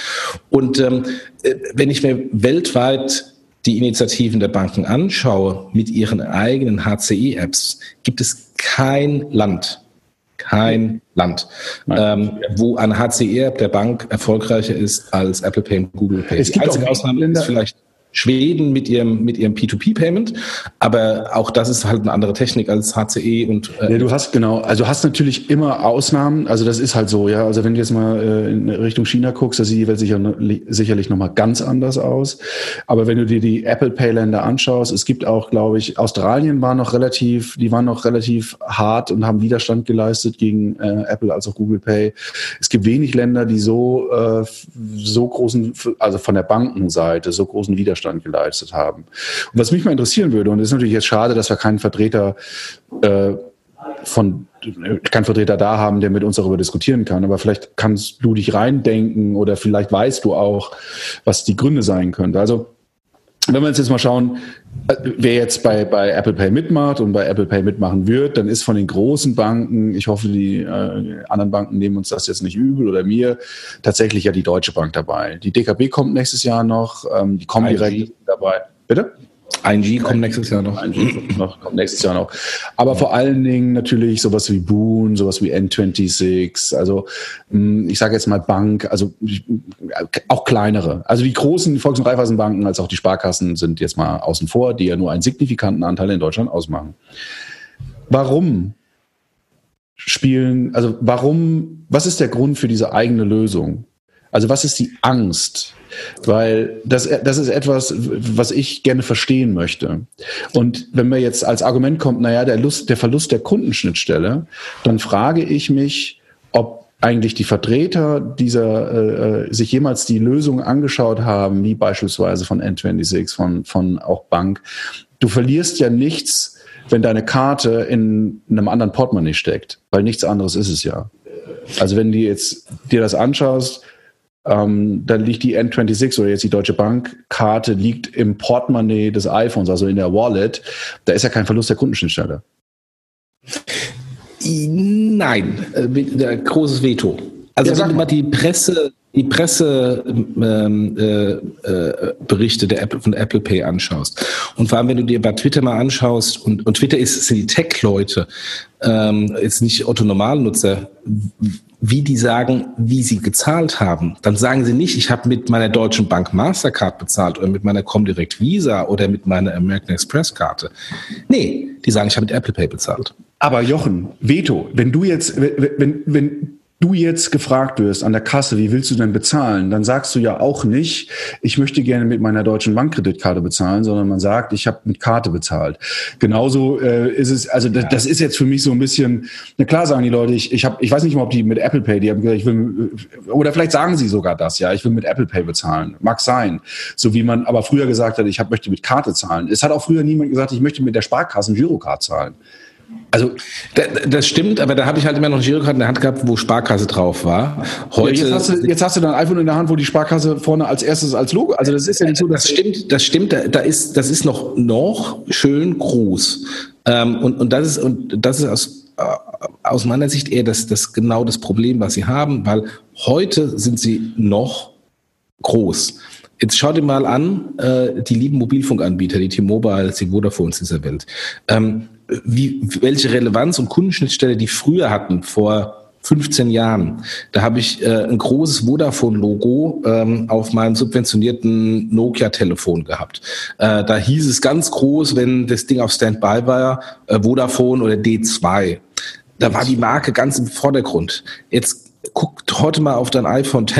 Und ähm, äh, wenn ich mir weltweit die Initiativen der Banken anschaue mit ihren eigenen HCE-Apps, gibt es kein Land, kein Land, ähm, wo ein HCE-App der Bank erfolgreicher ist als Apple Pay und Google Pay. Es gibt Die einzige Ausnahme ist vielleicht Schweden mit ihrem, mit ihrem P2P-Payment. Aber auch das ist halt eine andere Technik als HCE und. Äh ja, du hast genau, also hast natürlich immer Ausnahmen. Also das ist halt so, ja. Also wenn du jetzt mal äh, in Richtung China guckst, da sieht die Welt sicher, sicherlich nochmal ganz anders aus. Aber wenn du dir die Apple Pay-Länder anschaust, es gibt auch, glaube ich, Australien war noch relativ, die waren noch relativ hart und haben Widerstand geleistet gegen äh, Apple als auch Google Pay. Es gibt wenig Länder, die so, äh, so großen, also von der Bankenseite, so großen Widerstand Widerstand geleistet haben. Und was mich mal interessieren würde, und es ist natürlich jetzt schade, dass wir keinen Vertreter äh, von keinen Vertreter da haben, der mit uns darüber diskutieren kann. Aber vielleicht kannst du dich reindenken oder vielleicht weißt du auch, was die Gründe sein könnte. Also wenn wir uns jetzt mal schauen, äh, wer jetzt bei, bei Apple Pay mitmacht und bei Apple Pay mitmachen wird, dann ist von den großen Banken, ich hoffe, die äh, anderen Banken nehmen uns das jetzt nicht übel oder mir, tatsächlich ja die Deutsche Bank dabei. Die DKB kommt nächstes Jahr noch, ähm, die kommen direkt dabei. Bitte? 1G kommt nächstes Jahr noch. 1G kommt, noch, kommt nächstes Jahr noch. Aber vor allen Dingen natürlich sowas wie Boon, sowas wie N26, also hm, ich sage jetzt mal Bank, also auch kleinere. Also die großen Volks- und Raiffeisenbanken als auch die Sparkassen sind jetzt mal außen vor, die ja nur einen signifikanten Anteil in Deutschland ausmachen. Warum spielen, also warum, was ist der Grund für diese eigene Lösung? Also was ist die Angst? Weil das, das ist etwas, was ich gerne verstehen möchte. Und wenn mir jetzt als Argument kommt, naja, der, Lust, der Verlust der Kundenschnittstelle, dann frage ich mich, ob eigentlich die Vertreter dieser äh, äh sich jemals die Lösung angeschaut haben, wie beispielsweise von N26, von, von auch Bank. Du verlierst ja nichts, wenn deine Karte in einem anderen Portemonnaie steckt, weil nichts anderes ist es ja. Also wenn du jetzt dir das anschaust, ähm, dann liegt die N26 oder jetzt die Deutsche Bank-Karte liegt im Portemonnaie des iPhones, also in der Wallet. Da ist ja kein Verlust der Kundenschnittstelle. Nein, äh, großes Veto. Also ja, wenn du mal die Presse, die Presseberichte ähm, äh, äh, der Apple, von Apple Pay anschaust und vor allem, wenn du dir bei Twitter mal anschaust und, und Twitter ist, sind die Tech-Leute, ähm, jetzt nicht Otto Normalnutzer, wie die sagen, wie sie gezahlt haben. Dann sagen sie nicht, ich habe mit meiner Deutschen Bank Mastercard bezahlt oder mit meiner Comdirect Visa oder mit meiner American Express Karte. Nee, die sagen, ich habe mit Apple Pay bezahlt. Aber Jochen, Veto, wenn du jetzt, wenn, wenn, du jetzt gefragt wirst an der Kasse, wie willst du denn bezahlen, dann sagst du ja auch nicht, ich möchte gerne mit meiner deutschen Bankkreditkarte bezahlen, sondern man sagt, ich habe mit Karte bezahlt. Genauso äh, ist es, also das, das, ist jetzt für mich so ein bisschen, na klar sagen die Leute, ich, ich, hab, ich weiß nicht mal, ob die mit Apple Pay, die haben gesagt, ich will, oder vielleicht sagen sie sogar das, ja, ich will mit Apple Pay bezahlen. Mag sein. So wie man aber früher gesagt hat, ich hab, möchte mit Karte zahlen. Es hat auch früher niemand gesagt, ich möchte mit der Sparkasse Girocard zahlen. Also das stimmt, aber da habe ich halt immer noch eine Girokarte in der Hand gehabt, wo Sparkasse drauf war. Heute ja, jetzt, hast du, jetzt hast du dein iPhone in der Hand, wo die Sparkasse vorne als erstes als Logo. Also das ist ja nicht so, das stimmt. Das stimmt. Da, da ist das ist noch noch schön groß. Ähm, und und das ist und das ist aus äh, aus meiner Sicht eher das das genau das Problem, was sie haben, weil heute sind sie noch groß. Jetzt schau dir mal an, äh, die lieben Mobilfunkanbieter, die T-Mobile, die Vodafones dieser Welt. Ähm, wie, welche Relevanz und Kundenschnittstelle die früher hatten, vor 15 Jahren. Da habe ich äh, ein großes Vodafone-Logo ähm, auf meinem subventionierten Nokia-Telefon gehabt. Äh, da hieß es ganz groß, wenn das Ding auf Standby war, äh, Vodafone oder D2. Da war die Marke ganz im Vordergrund. Jetzt guckt heute mal auf dein iPhone X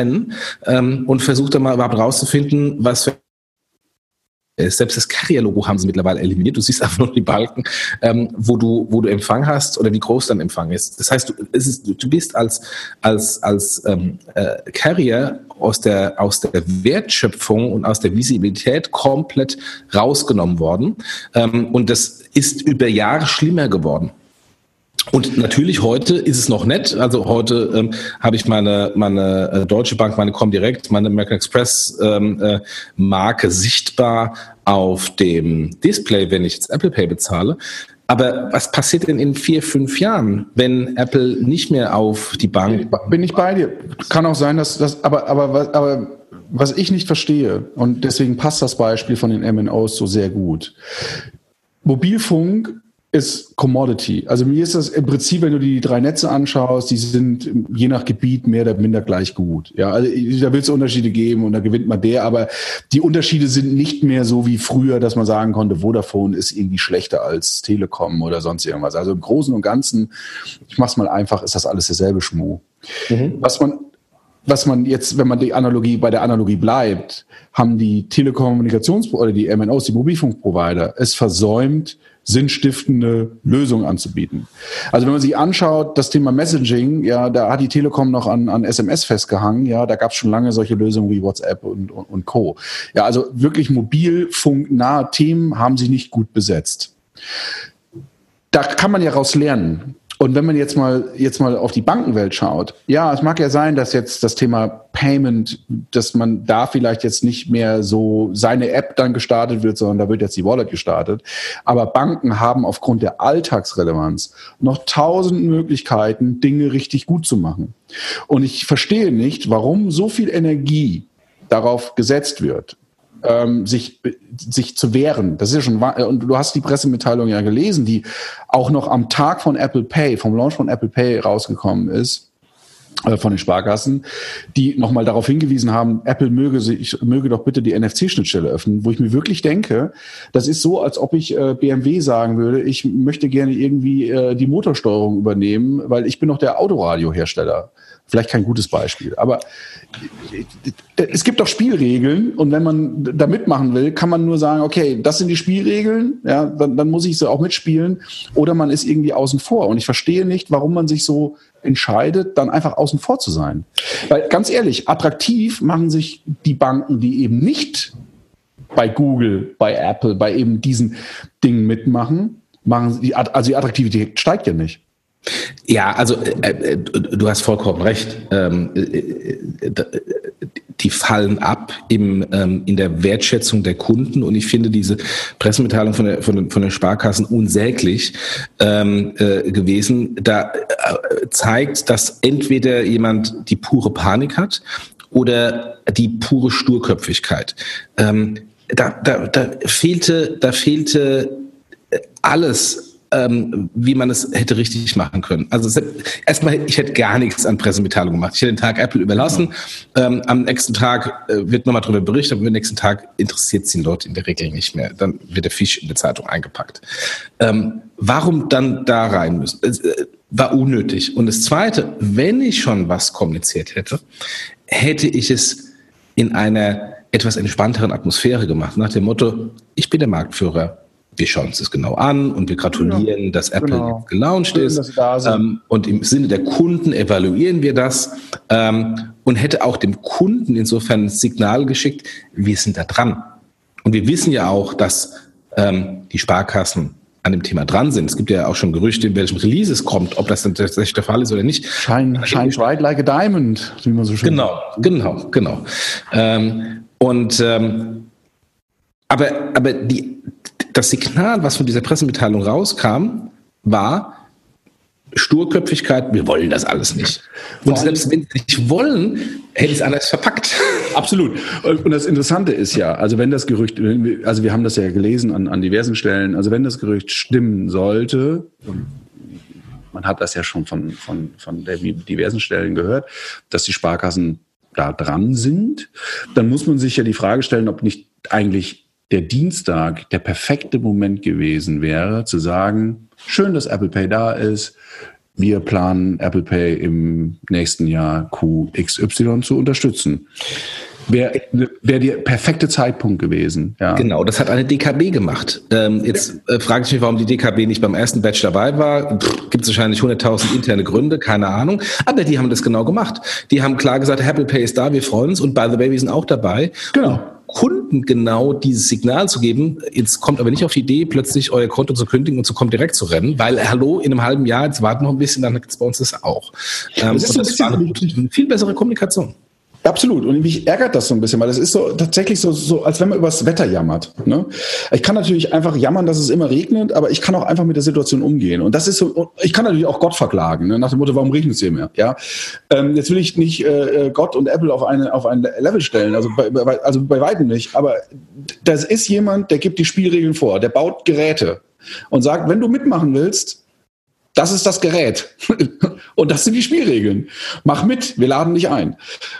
ähm, und versucht dann mal überhaupt rauszufinden, was für selbst das Carrier-Logo haben sie mittlerweile eliminiert. Du siehst einfach nur die Balken, ähm, wo du, wo du Empfang hast oder wie groß dein Empfang ist. Das heißt, du, ist, du bist als, als, als ähm, äh, Carrier aus der, aus der Wertschöpfung und aus der Visibilität komplett rausgenommen worden. Ähm, und das ist über Jahre schlimmer geworden. Und natürlich heute ist es noch nett. Also heute ähm, habe ich meine, meine äh, Deutsche Bank, meine Comdirect, meine American Express ähm, äh, Marke sichtbar auf dem Display, wenn ich jetzt Apple Pay bezahle. Aber was passiert denn in vier, fünf Jahren, wenn Apple nicht mehr auf die Bank? Bin ich bei dir. Kann auch sein, dass das, aber, aber, aber was ich nicht verstehe, und deswegen passt das Beispiel von den MNOs so sehr gut. Mobilfunk ist Commodity. Also mir ist das im Prinzip, wenn du die drei Netze anschaust, die sind je nach Gebiet mehr oder minder gleich gut. Ja, also da wird es Unterschiede geben und da gewinnt man der, aber die Unterschiede sind nicht mehr so wie früher, dass man sagen konnte, Vodafone ist irgendwie schlechter als Telekom oder sonst irgendwas. Also im Großen und Ganzen, ich mach's mal einfach, ist das alles derselbe Schmuh. Mhm. Was man was man jetzt, wenn man die Analogie bei der Analogie bleibt, haben die Telekommunikations- oder die MNOs, die Mobilfunkprovider, es versäumt, sinnstiftende Lösungen anzubieten. Also wenn man sich anschaut, das Thema Messaging, ja, da hat die Telekom noch an, an SMS festgehangen, ja, da gab es schon lange solche Lösungen wie WhatsApp und, und, und Co. Ja, also wirklich mobilfunknahe Themen haben sie nicht gut besetzt. Da kann man ja raus lernen. Und wenn man jetzt mal, jetzt mal auf die Bankenwelt schaut, ja, es mag ja sein, dass jetzt das Thema Payment, dass man da vielleicht jetzt nicht mehr so seine App dann gestartet wird, sondern da wird jetzt die Wallet gestartet. Aber Banken haben aufgrund der Alltagsrelevanz noch tausend Möglichkeiten, Dinge richtig gut zu machen. Und ich verstehe nicht, warum so viel Energie darauf gesetzt wird, ähm, sich, sich zu wehren. Das ist ja schon, und du hast die Pressemitteilung ja gelesen, die auch noch am Tag von Apple Pay, vom Launch von Apple Pay rausgekommen ist äh, von den Sparkassen, die nochmal darauf hingewiesen haben, Apple möge sich, möge doch bitte die NFC-Schnittstelle öffnen, wo ich mir wirklich denke, das ist so, als ob ich äh, BMW sagen würde, ich möchte gerne irgendwie äh, die Motorsteuerung übernehmen, weil ich bin doch der Autoradiohersteller. Vielleicht kein gutes Beispiel, aber es gibt doch Spielregeln und wenn man da mitmachen will, kann man nur sagen, okay, das sind die Spielregeln, ja, dann, dann muss ich sie auch mitspielen oder man ist irgendwie außen vor. Und ich verstehe nicht, warum man sich so entscheidet, dann einfach außen vor zu sein. Weil ganz ehrlich, attraktiv machen sich die Banken, die eben nicht bei Google, bei Apple, bei eben diesen Dingen mitmachen, machen die, also die Attraktivität steigt ja nicht. Ja, also äh, äh, du hast vollkommen recht. Ähm, äh, äh die fallen ab im, ähm, in der Wertschätzung der Kunden und ich finde diese Pressemitteilung von der, von den, von den Sparkassen unsäglich ähm, äh, gewesen. Da äh, zeigt, dass entweder jemand die pure Panik hat oder die pure Sturköpfigkeit. Ähm, da, da, da fehlte, da fehlte alles ähm, wie man es hätte richtig machen können. Also erstmal, ich hätte gar nichts an Pressemitteilung gemacht. Ich hätte den Tag Apple überlassen. Ähm, am nächsten Tag äh, wird nochmal darüber berichtet, aber am nächsten Tag interessiert es die Leute in der Regel nicht mehr. Dann wird der Fisch in der Zeitung eingepackt. Ähm, warum dann da rein müssen? Äh, war unnötig. Und das Zweite, wenn ich schon was kommuniziert hätte, hätte ich es in einer etwas entspannteren Atmosphäre gemacht, nach dem Motto, ich bin der Marktführer, wir schauen uns das genau an und wir gratulieren, ja, dass Apple genau. gelauncht ist. Ähm, und im Sinne der Kunden evaluieren wir das ähm, und hätte auch dem Kunden insofern ein Signal geschickt, wir sind da dran. Und wir wissen ja auch, dass ähm, die Sparkassen an dem Thema dran sind. Es gibt ja auch schon Gerüchte, in welchem Release es kommt, ob das dann tatsächlich der Fall ist oder nicht. Shine, shine bright like a diamond, wie man so schön Genau, sagt. genau, genau. Ähm, und ähm, aber, aber die, das Signal, was von dieser Pressemitteilung rauskam, war Sturköpfigkeit, wir wollen das alles nicht. Und selbst wenn sie nicht wollen, hätte es anders verpackt. Absolut. Und das Interessante ist ja, also wenn das Gerücht, also wir haben das ja gelesen an, an diversen Stellen, also wenn das Gerücht stimmen sollte, man hat das ja schon von, von, von diversen Stellen gehört, dass die Sparkassen da dran sind, dann muss man sich ja die Frage stellen, ob nicht eigentlich der Dienstag der perfekte Moment gewesen wäre, zu sagen, schön, dass Apple Pay da ist. wir planen Apple Pay im nächsten Jahr QXY zu unterstützen. Wäre wär der perfekte Zeitpunkt gewesen. Ja. Genau, das hat eine DKB gemacht. Ähm, jetzt äh, frage ich mich, warum die DKB nicht beim ersten Batch dabei war. Gibt es wahrscheinlich 100.000 interne Gründe, keine Ahnung. Aber die haben das genau gemacht. Die haben klar gesagt, Apple Pay ist da, wir freuen uns und by the way, wir sind auch dabei. Genau. Kunden genau dieses Signal zu geben. Jetzt kommt aber nicht auf die Idee, plötzlich euer Konto zu kündigen und zu kommen direkt zu rennen, weil hallo, in einem halben Jahr, jetzt warten noch ein bisschen, dann gibt es bei uns das auch. Ähm, das, ist das war eine viel bessere Kommunikation. Absolut. Und mich ärgert das so ein bisschen, weil das ist so tatsächlich so, so als wenn man übers Wetter jammert. Ne? Ich kann natürlich einfach jammern, dass es immer regnet, aber ich kann auch einfach mit der Situation umgehen. Und das ist so, ich kann natürlich auch Gott verklagen, ne? nach dem Motto, warum regnet es hier mehr? Ja? Ähm, jetzt will ich nicht äh, Gott und Apple auf, eine, auf ein Level stellen, also bei, bei, also bei weitem nicht. Aber das ist jemand, der gibt die Spielregeln vor, der baut Geräte und sagt, wenn du mitmachen willst, das ist das Gerät. Und das sind die Spielregeln. Mach mit, wir laden dich ein.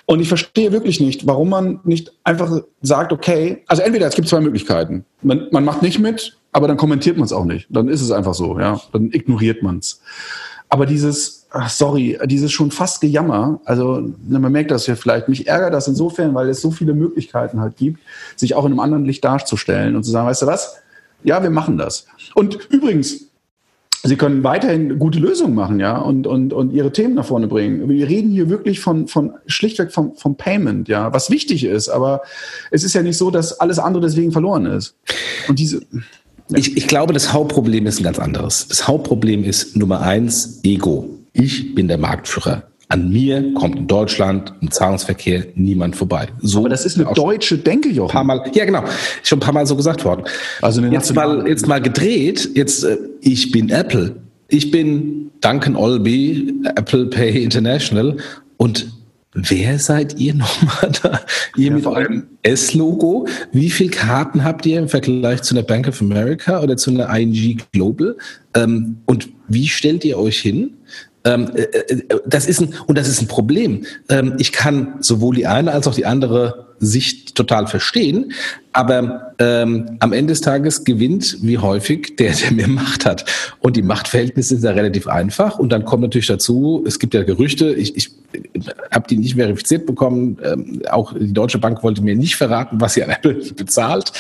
Und ich verstehe wirklich nicht, warum man nicht einfach sagt, okay, also entweder es gibt zwei Möglichkeiten. Man, man macht nicht mit, aber dann kommentiert man es auch nicht. Dann ist es einfach so, ja. Dann ignoriert man es. Aber dieses, ach, sorry, dieses schon fast Gejammer, also man merkt das ja vielleicht, mich ärgert das insofern, weil es so viele Möglichkeiten halt gibt, sich auch in einem anderen Licht darzustellen und zu sagen, weißt du was? Ja, wir machen das. Und übrigens, Sie können weiterhin gute Lösungen machen, ja, und, und, und ihre Themen nach vorne bringen. Wir reden hier wirklich von, von schlichtweg vom, vom Payment, ja, was wichtig ist, aber es ist ja nicht so, dass alles andere deswegen verloren ist. Und diese. Ja. Ich, ich glaube, das Hauptproblem ist ein ganz anderes. Das Hauptproblem ist Nummer eins, Ego. Ich bin der Marktführer. An mir kommt in Deutschland im Zahlungsverkehr niemand vorbei. So Aber das ist eine deutsche Denke, Jochen. Paar mal, ja, genau. Schon ein paar Mal so gesagt worden. Also jetzt mal, jetzt mal gedreht. Jetzt, äh, ich bin Apple. Ich bin Duncan Olby, Apple Pay International. Und Wer seid ihr nochmal da? Ihr ja, mit eurem S-Logo. Wie viele Karten habt ihr im Vergleich zu einer Bank of America oder zu einer ING Global? Ähm, und wie stellt ihr euch hin? Ähm, äh, äh, das ist ein, und das ist ein Problem. Ähm, ich kann sowohl die eine als auch die andere Sicht total verstehen, aber ähm, am Ende des Tages gewinnt wie häufig der, der mehr Macht hat. Und die Machtverhältnisse sind ja relativ einfach. Und dann kommt natürlich dazu, es gibt ja Gerüchte, ich, ich habe die nicht verifiziert bekommen. Ähm, auch die Deutsche Bank wollte mir nicht verraten, was sie an Apple bezahlt.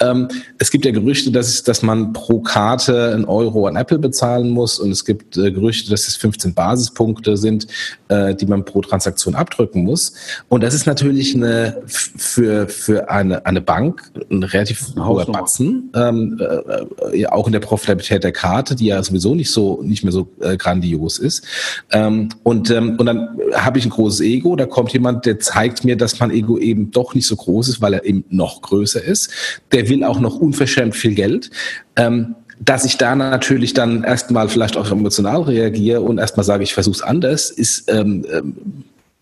Ähm, es gibt ja Gerüchte, dass, dass man pro Karte einen Euro an Apple bezahlen muss. Und es gibt äh, Gerüchte, dass es 15 Basispunkte sind, äh, die man pro Transaktion abdrücken muss. Und das ist natürlich eine für, für eine, eine Bank ein relativ hoher Batzen, ähm, äh, ja, auch in der Profitabilität der Karte, die ja sowieso nicht so nicht mehr so äh, grandios ist. Ähm, und, ähm, und dann habe ich ein großes Ego, da kommt jemand, der zeigt mir, dass mein Ego eben doch nicht so groß ist, weil er eben noch größer ist. Der will auch noch unverschämt viel Geld. Ähm, dass ich da natürlich dann erstmal vielleicht auch emotional reagiere und erstmal sage, ich versuche es anders, ist ähm, ähm,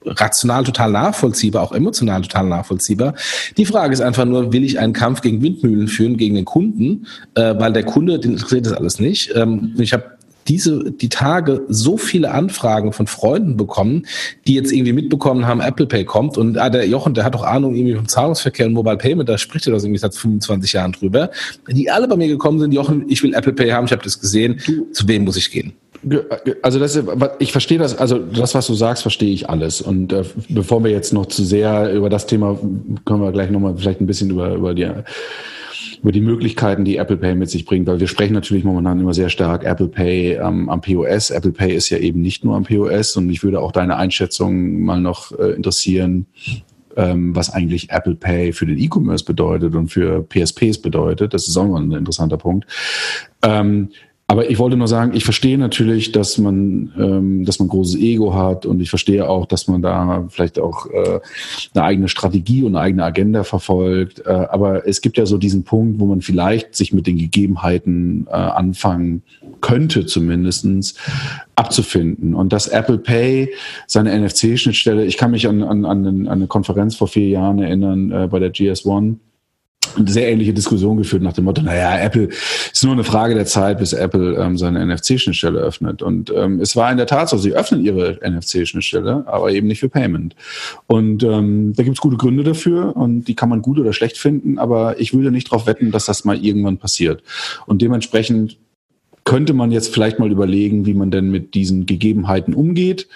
rational total nachvollziehbar, auch emotional total nachvollziehbar. Die Frage ist einfach nur, will ich einen Kampf gegen Windmühlen führen, gegen den Kunden, äh, weil der Kunde, den interessiert das alles nicht. Ähm, ich habe diese, die Tage so viele Anfragen von Freunden bekommen, die jetzt irgendwie mitbekommen haben, Apple Pay kommt und ah, der Jochen, der hat doch Ahnung irgendwie vom Zahlungsverkehr und Mobile Payment, da spricht er das irgendwie seit 25 Jahren drüber, die alle bei mir gekommen sind, Jochen, ich will Apple Pay haben, ich habe das gesehen, zu wem muss ich gehen? Also das, ich verstehe das, also das, was du sagst, verstehe ich alles. Und äh, bevor wir jetzt noch zu sehr über das Thema, können wir gleich nochmal vielleicht ein bisschen über, über die über die Möglichkeiten, die Apple Pay mit sich bringt, weil wir sprechen natürlich momentan immer sehr stark Apple Pay ähm, am POS. Apple Pay ist ja eben nicht nur am POS und mich würde auch deine Einschätzung mal noch äh, interessieren, ähm, was eigentlich Apple Pay für den E-Commerce bedeutet und für PSPs bedeutet. Das ist auch mal ein interessanter Punkt. Ähm, aber ich wollte nur sagen, ich verstehe natürlich, dass man, ähm, dass man großes Ego hat und ich verstehe auch, dass man da vielleicht auch äh, eine eigene Strategie und eine eigene Agenda verfolgt. Äh, aber es gibt ja so diesen Punkt, wo man vielleicht sich mit den Gegebenheiten äh, anfangen könnte, zumindestens abzufinden. Und dass Apple Pay seine NFC-Schnittstelle, ich kann mich an, an, an eine Konferenz vor vier Jahren erinnern äh, bei der GS1 eine sehr ähnliche Diskussion geführt nach dem Motto, naja, Apple ist nur eine Frage der Zeit, bis Apple ähm, seine NFC-Schnittstelle öffnet. Und ähm, es war in der Tat so, sie öffnen ihre NFC-Schnittstelle, aber eben nicht für Payment. Und ähm, da gibt es gute Gründe dafür und die kann man gut oder schlecht finden, aber ich würde nicht darauf wetten, dass das mal irgendwann passiert. Und dementsprechend könnte man jetzt vielleicht mal überlegen, wie man denn mit diesen Gegebenheiten umgeht.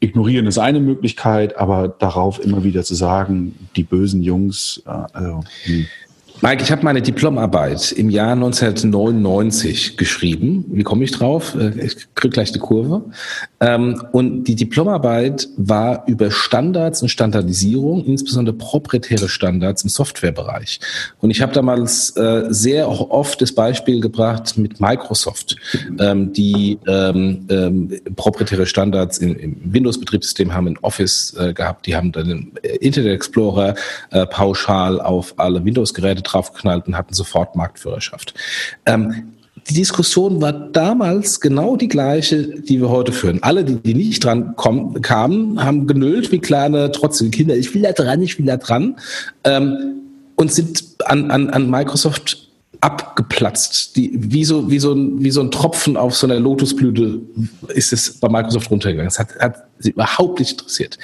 Ignorieren ist eine Möglichkeit, aber darauf immer wieder zu sagen, die bösen Jungs, äh, also, hm. Mike, ich habe meine Diplomarbeit im Jahr 1999 geschrieben. Wie komme ich drauf? Äh, ich kriege gleich die Kurve. Ähm, und die Diplomarbeit war über Standards und Standardisierung, insbesondere proprietäre Standards im Softwarebereich. Und ich habe damals äh, sehr oft das Beispiel gebracht mit Microsoft, ähm, die ähm, proprietäre Standards im Windows-Betriebssystem haben, in Office äh, gehabt. Die haben dann den Internet Explorer pauschal auf alle Windows-Geräte draufgeknallt und hatten sofort Marktführerschaft. Ähm, die Diskussion war damals genau die gleiche, die wir heute führen. Alle, die, die nicht dran kommen, kamen, haben genölt wie kleine trotzige Kinder. Ich will da dran, ich will da dran. Ähm, und sind an, an, an Microsoft abgeplatzt. Die, wie, so, wie, so ein, wie so ein Tropfen auf so einer Lotusblüte ist es bei Microsoft runtergegangen. Es hat, hat sie überhaupt nicht interessiert.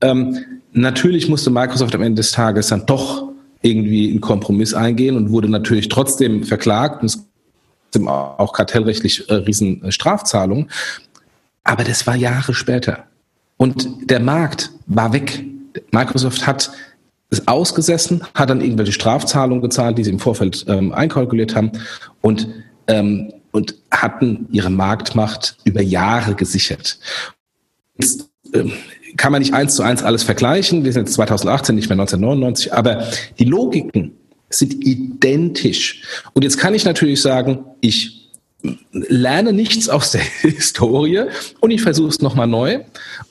Ähm, natürlich musste Microsoft am Ende des Tages dann doch irgendwie einen Kompromiss eingehen und wurde natürlich trotzdem verklagt. Und es gibt auch kartellrechtlich äh, riesen äh, Strafzahlungen. Aber das war Jahre später. Und der Markt war weg. Microsoft hat es ausgesessen, hat dann irgendwelche Strafzahlungen gezahlt, die sie im Vorfeld ähm, einkalkuliert haben und, ähm, und hatten ihre Marktmacht über Jahre gesichert. Jetzt, ähm, kann man nicht eins zu eins alles vergleichen. Wir sind jetzt 2018, nicht mehr 1999, aber die Logiken sind identisch. Und jetzt kann ich natürlich sagen, ich lerne nichts aus der Historie und ich versuche es nochmal neu.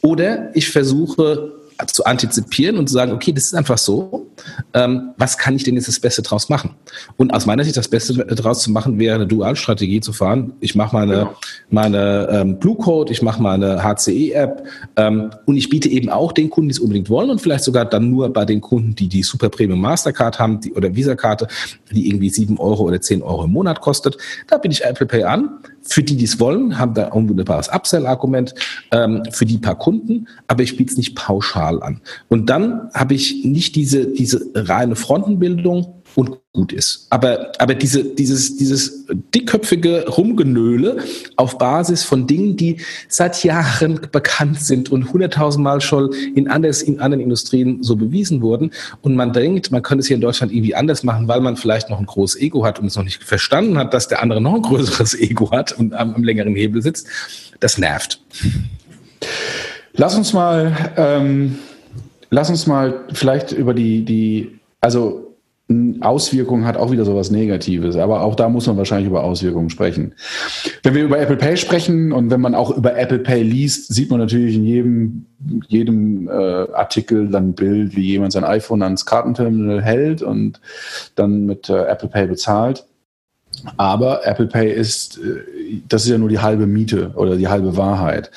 Oder ich versuche zu antizipieren und zu sagen, okay, das ist einfach so. Ähm, was kann ich denn jetzt das Beste draus machen? Und aus meiner Sicht das Beste draus zu machen wäre eine Dualstrategie zu fahren. Ich mache meine, genau. meine ähm, Blue Code, ich mache meine HCE-App ähm, und ich biete eben auch den Kunden, die es unbedingt wollen und vielleicht sogar dann nur bei den Kunden, die die Super Premium Mastercard haben die, oder Visa-Karte, die irgendwie sieben Euro oder zehn Euro im Monat kostet. Da biete ich Apple Pay an für die, die es wollen, haben da ein wunderbares Upsell-Argument ähm, für die paar Kunden, aber ich biete es nicht pauschal an. Und dann habe ich nicht diese, diese reine Frontenbildung, und gut ist. Aber, aber diese, dieses, dieses dickköpfige Rumgenöle auf Basis von Dingen, die seit Jahren bekannt sind und hunderttausendmal schon in, anders, in anderen Industrien so bewiesen wurden und man denkt, man könnte es hier in Deutschland irgendwie anders machen, weil man vielleicht noch ein großes Ego hat und es noch nicht verstanden hat, dass der andere noch ein größeres Ego hat und am, am längeren Hebel sitzt, das nervt. Lass uns mal, ähm, lass uns mal vielleicht über die, die, also Auswirkungen hat auch wieder sowas Negatives. Aber auch da muss man wahrscheinlich über Auswirkungen sprechen. Wenn wir über Apple Pay sprechen und wenn man auch über Apple Pay liest, sieht man natürlich in jedem, jedem äh, Artikel dann ein Bild, wie jemand sein iPhone ans Kartenterminal hält und dann mit äh, Apple Pay bezahlt. Aber Apple Pay ist, äh, das ist ja nur die halbe Miete oder die halbe Wahrheit.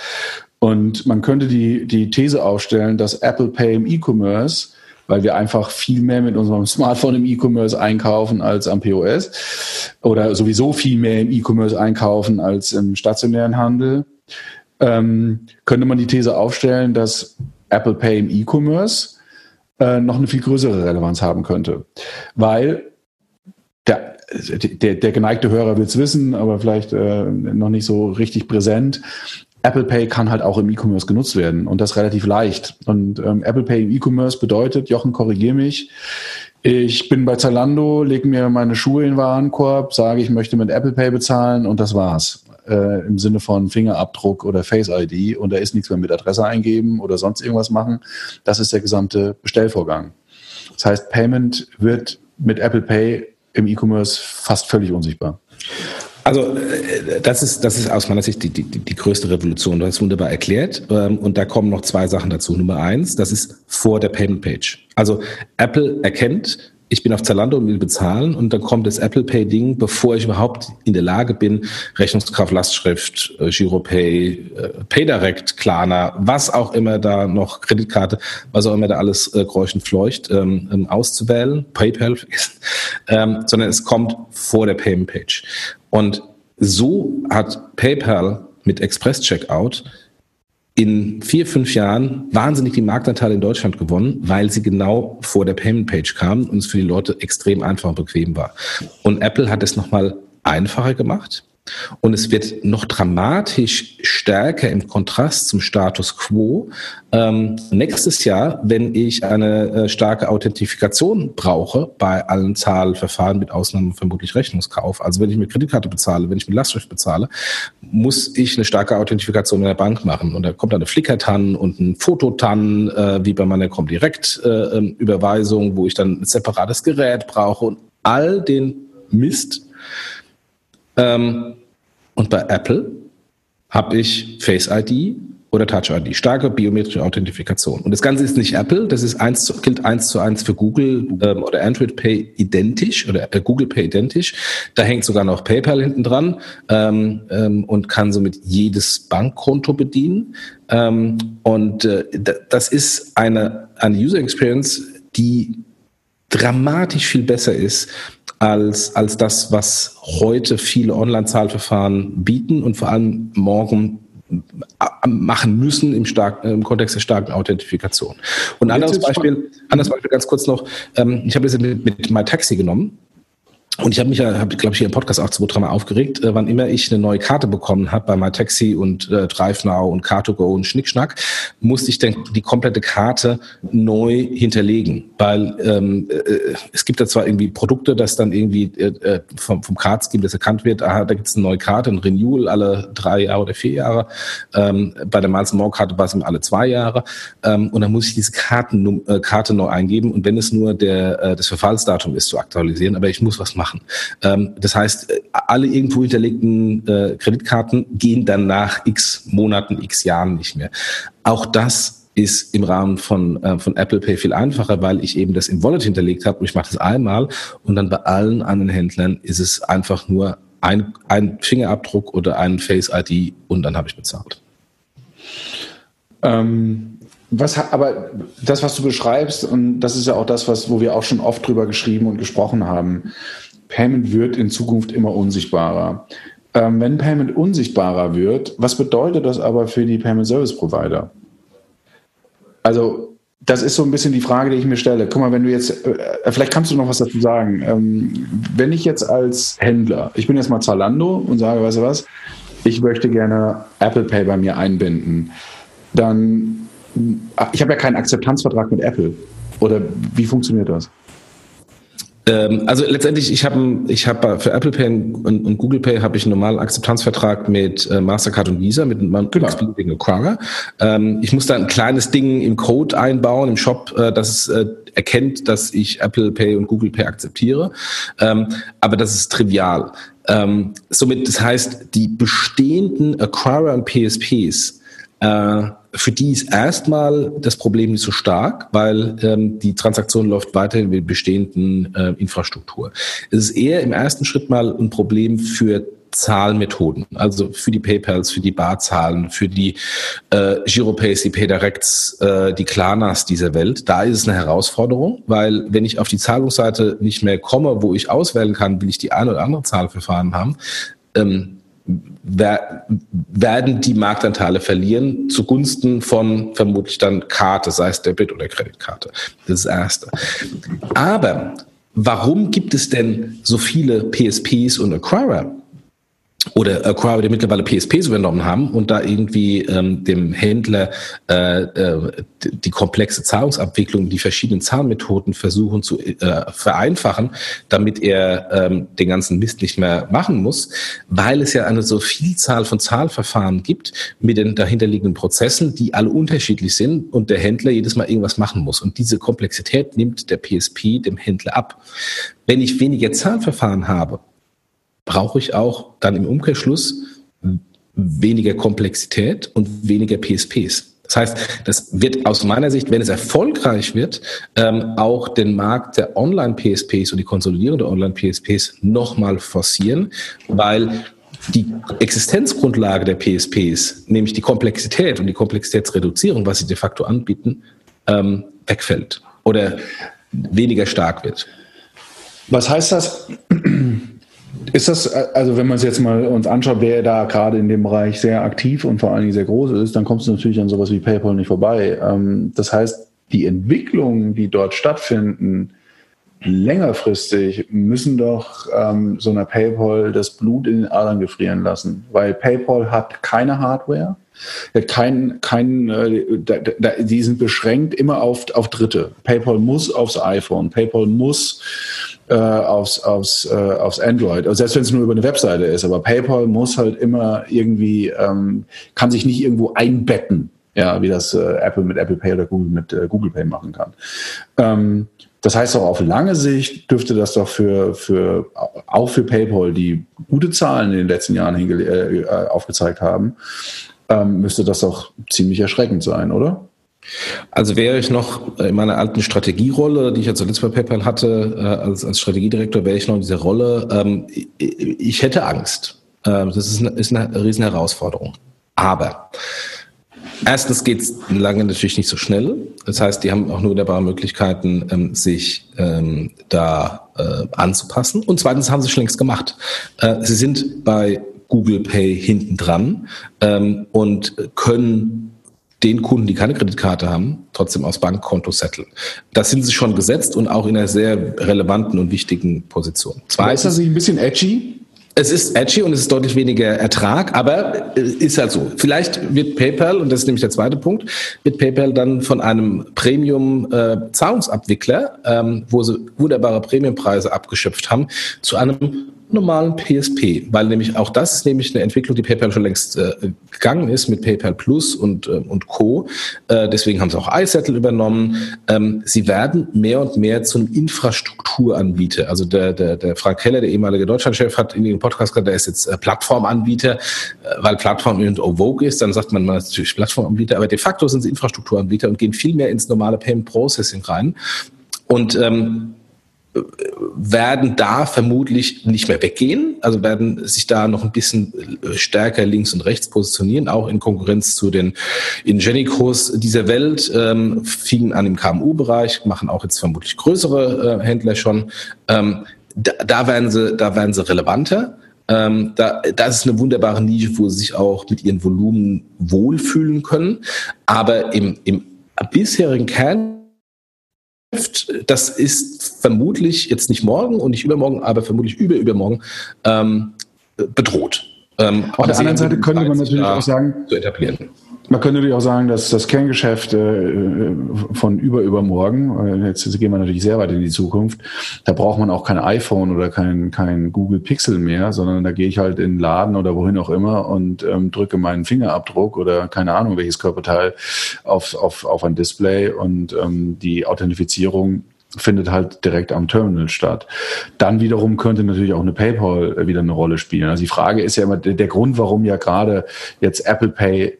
Und man könnte die, die These aufstellen, dass Apple Pay im E-Commerce weil wir einfach viel mehr mit unserem Smartphone im E-Commerce einkaufen als am POS oder sowieso viel mehr im E-Commerce einkaufen als im stationären Handel. Ähm, könnte man die These aufstellen, dass Apple Pay im E-Commerce äh, noch eine viel größere Relevanz haben könnte, weil der, der, der geneigte Hörer will es wissen, aber vielleicht äh, noch nicht so richtig präsent. Apple Pay kann halt auch im E-Commerce genutzt werden und das relativ leicht. Und ähm, Apple Pay im E-Commerce bedeutet, Jochen, korrigier mich, ich bin bei Zalando, lege mir meine Schuhe in den Warenkorb, sage, ich möchte mit Apple Pay bezahlen und das war's. Äh, Im Sinne von Fingerabdruck oder Face ID und da ist nichts mehr mit Adresse eingeben oder sonst irgendwas machen. Das ist der gesamte Bestellvorgang. Das heißt, Payment wird mit Apple Pay im E-Commerce fast völlig unsichtbar. Also äh, das ist, das ist aus meiner Sicht die, die, die größte Revolution. Du hast es wunderbar erklärt. Ähm, und da kommen noch zwei Sachen dazu. Nummer eins, das ist vor der Payment Page. Also Apple erkennt, ich bin auf Zalando und will bezahlen und dann kommt das Apple Pay Ding, bevor ich überhaupt in der Lage bin, Rechnungskraft, Lastschrift, äh, Giropay, äh, PayDirect, Klarna, was auch immer da noch, Kreditkarte, was auch immer da alles äh, kreuchend fleucht, ähm, ähm, auszuwählen, PayPal, ähm, sondern es kommt vor der Payment Page. Und so hat PayPal mit Express Checkout in vier, fünf Jahren wahnsinnig die Marktanteile in Deutschland gewonnen, weil sie genau vor der Payment Page kamen und es für die Leute extrem einfach und bequem war. Und Apple hat es nochmal einfacher gemacht. Und es wird noch dramatisch stärker im Kontrast zum Status quo ähm, nächstes Jahr, wenn ich eine äh, starke Authentifikation brauche bei allen Zahlverfahren, mit Ausnahme vermutlich Rechnungskauf. Also wenn ich mit Kreditkarte bezahle, wenn ich mit Lastschrift bezahle, muss ich eine starke Authentifikation in der Bank machen. Und da kommt eine Flickr-TAN und ein Fototan, äh, wie bei meiner Comdirect-Überweisung, äh, wo ich dann ein separates Gerät brauche und all den Mist. Ähm, und bei Apple habe ich Face ID oder Touch ID, starke biometrische Authentifikation. Und das Ganze ist nicht Apple, das ist eins zu, gilt eins zu eins für Google ähm, oder Android Pay identisch oder äh, Google Pay identisch. Da hängt sogar noch PayPal hinten dran ähm, ähm, und kann somit jedes Bankkonto bedienen. Ähm, und äh, das ist eine, eine User Experience, die dramatisch viel besser ist als, als das, was heute viele Online-Zahlverfahren bieten und vor allem morgen machen müssen im, stark, im Kontext der starken Authentifikation. Und ein anderes Beispiel, anderes Beispiel ganz kurz noch, ähm, ich habe es mit, mit MyTaxi genommen und ich habe mich ja, hab, glaube ich, hier im Podcast auch zwei, dreimal aufgeregt, äh, wann immer ich eine neue Karte bekommen habe bei MyTaxi und äh, DriveNow und Car2Go und Schnickschnack, musste ich dann die komplette Karte neu hinterlegen. Weil ähm, äh, es gibt da zwar irgendwie Produkte, dass dann irgendwie äh, äh vom, vom Card-Scheme das erkannt wird, aha, da gibt es eine neue Karte, ein Renewal alle drei Jahre oder vier Jahre. Ähm, bei der Miles More Karte war es alle zwei Jahre. Ähm, und dann muss ich diese Karten, äh, Karte neu eingeben und wenn es nur der, äh, das Verfallsdatum ist, zu aktualisieren, aber ich muss was machen machen. Ähm, das heißt, äh, alle irgendwo hinterlegten äh, Kreditkarten gehen dann nach x Monaten, x Jahren nicht mehr. Auch das ist im Rahmen von, äh, von Apple Pay viel einfacher, weil ich eben das im Wallet hinterlegt habe und ich mache das einmal und dann bei allen anderen Händlern ist es einfach nur ein, ein Fingerabdruck oder ein Face ID und dann habe ich bezahlt. Ähm, was, aber das, was du beschreibst, und das ist ja auch das, was, wo wir auch schon oft drüber geschrieben und gesprochen haben, Payment wird in Zukunft immer unsichtbarer. Ähm, wenn Payment unsichtbarer wird, was bedeutet das aber für die Payment Service Provider? Also, das ist so ein bisschen die Frage, die ich mir stelle. Guck mal, wenn du jetzt, äh, vielleicht kannst du noch was dazu sagen. Ähm, wenn ich jetzt als Händler, ich bin jetzt mal Zalando und sage, weißt du was, ich möchte gerne Apple Pay bei mir einbinden, dann, ich habe ja keinen Akzeptanzvertrag mit Apple. Oder wie funktioniert das? Ähm, also letztendlich, ich habe ich hab für Apple Pay und, und Google Pay habe ich einen normalen Akzeptanzvertrag mit äh, Mastercard und Visa, mit meinem genau. x-beliebigen Acquirer. Ähm, ich muss da ein kleines Ding im Code einbauen, im Shop, äh, dass es äh, erkennt, dass ich Apple Pay und Google Pay akzeptiere. Ähm, aber das ist trivial. Somit, das heißt, die bestehenden Acquirer und PSPs äh, für die ist erstmal das Problem nicht so stark, weil ähm, die Transaktion läuft weiterhin mit bestehenden äh, Infrastruktur. Es ist eher im ersten Schritt mal ein Problem für Zahlmethoden, also für die PayPals, für die Barzahlen, für die äh, Giropays, die PayDirects, äh, die Klarnas dieser Welt. Da ist es eine Herausforderung, weil wenn ich auf die Zahlungsseite nicht mehr komme, wo ich auswählen kann, will ich die ein oder andere Zahlverfahren haben, ähm, werden die Marktanteile verlieren zugunsten von vermutlich dann Karte, sei es Debit oder Kreditkarte. Das ist das Erste. Aber warum gibt es denn so viele PSPs und Acquirer? Oder Acquirer, die mittlerweile PSPs übernommen haben und da irgendwie ähm, dem Händler äh, äh, die komplexe Zahlungsabwicklung, die verschiedenen Zahlmethoden versuchen zu äh, vereinfachen, damit er ähm, den ganzen Mist nicht mehr machen muss, weil es ja eine so Vielzahl von Zahlverfahren gibt mit den dahinterliegenden Prozessen, die alle unterschiedlich sind und der Händler jedes Mal irgendwas machen muss. Und diese Komplexität nimmt der PSP dem Händler ab. Wenn ich weniger Zahlverfahren habe, brauche ich auch dann im Umkehrschluss weniger Komplexität und weniger PSPs. Das heißt, das wird aus meiner Sicht, wenn es erfolgreich wird, ähm, auch den Markt der Online-PSPs und die Konsolidierung der Online-PSPs nochmal forcieren, weil die Existenzgrundlage der PSPs, nämlich die Komplexität und die Komplexitätsreduzierung, was sie de facto anbieten, ähm, wegfällt oder weniger stark wird. Was heißt das? Ist das, also wenn man es jetzt mal uns anschaut, wer da gerade in dem Bereich sehr aktiv und vor allen Dingen sehr groß ist, dann kommst du natürlich an sowas wie PayPal nicht vorbei. Ähm, das heißt, die Entwicklungen, die dort stattfinden, längerfristig müssen doch ähm, so eine PayPal das Blut in den Adern gefrieren lassen, weil PayPal hat keine Hardware, kein, kein, äh, da, da, die sind beschränkt immer auf, auf Dritte. PayPal muss aufs iPhone, PayPal muss äh, aufs, aufs, äh, aufs Android, also selbst wenn es nur über eine Webseite ist, aber PayPal muss halt immer irgendwie, ähm, kann sich nicht irgendwo einbetten ja, wie das äh, Apple mit Apple Pay oder Google mit äh, Google Pay machen kann. Ähm, das heißt auch auf lange Sicht dürfte das doch für, für auch für PayPal, die gute Zahlen in den letzten Jahren äh, aufgezeigt haben, ähm, müsste das doch ziemlich erschreckend sein, oder? Also wäre ich noch in meiner alten Strategierolle, die ich ja zuletzt bei PayPal hatte, äh, als, als Strategiedirektor, wäre ich noch in dieser Rolle. Ähm, ich hätte Angst. Ähm, das ist eine, ist eine riesen Herausforderung. Aber Erstens geht es lange natürlich nicht so schnell. Das heißt, die haben auch nur wunderbare Möglichkeiten, ähm, sich ähm, da äh, anzupassen. Und zweitens haben sie schon längst gemacht. Äh, sie sind bei Google Pay hinten dran ähm, und können den Kunden, die keine Kreditkarte haben, trotzdem aus Bankkonto setteln. Das sind sie schon gesetzt und auch in einer sehr relevanten und wichtigen Position. Zweitens, ist das nicht ein bisschen edgy? Es ist edgy und es ist deutlich weniger Ertrag, aber äh, ist halt so. Vielleicht wird PayPal, und das ist nämlich der zweite Punkt, wird PayPal dann von einem Premium-Zahlungsabwickler, äh, ähm, wo sie wunderbare Premiumpreise abgeschöpft haben, zu einem normalen PSP, weil nämlich auch das ist nämlich eine Entwicklung, die PayPal schon längst äh, gegangen ist mit PayPal Plus und, äh, und Co. Äh, deswegen haben sie auch iSettle übernommen. Ähm, sie werden mehr und mehr zu einem Infrastrukturanbieter. Also der, der, der Frank Keller, der ehemalige Deutschlandchef, hat in dem Podcast gesagt, der ist jetzt äh, Plattformanbieter, äh, weil Plattform und Vogue ist, dann sagt man, man ist natürlich Plattformanbieter, aber de facto sind sie Infrastrukturanbieter und gehen viel mehr ins normale Payment Processing rein. Und ähm, werden da vermutlich nicht mehr weggehen, also werden sich da noch ein bisschen äh, stärker links und rechts positionieren, auch in Konkurrenz zu den Ingenicos dieser Welt, ähm, fingen an im KMU-Bereich, machen auch jetzt vermutlich größere äh, Händler schon. Ähm, da, da, werden sie, da werden sie relevanter. Ähm, da, das ist eine wunderbare Nische, wo sie sich auch mit ihren Volumen wohlfühlen können. Aber im, im bisherigen Kern das ist vermutlich jetzt nicht morgen und nicht übermorgen, aber vermutlich überübermorgen ähm, bedroht. Ähm, Auf der anderen Seite könnte man natürlich auch sagen, zu etablieren. Man könnte natürlich auch sagen, dass das Kerngeschäft äh, von über übermorgen, äh, jetzt gehen wir natürlich sehr weit in die Zukunft, da braucht man auch kein iPhone oder kein, kein Google Pixel mehr, sondern da gehe ich halt in den Laden oder wohin auch immer und ähm, drücke meinen Fingerabdruck oder keine Ahnung welches Körperteil auf, auf, auf ein Display und ähm, die Authentifizierung findet halt direkt am Terminal statt. Dann wiederum könnte natürlich auch eine PayPal wieder eine Rolle spielen. Also die Frage ist ja immer der Grund, warum ja gerade jetzt Apple Pay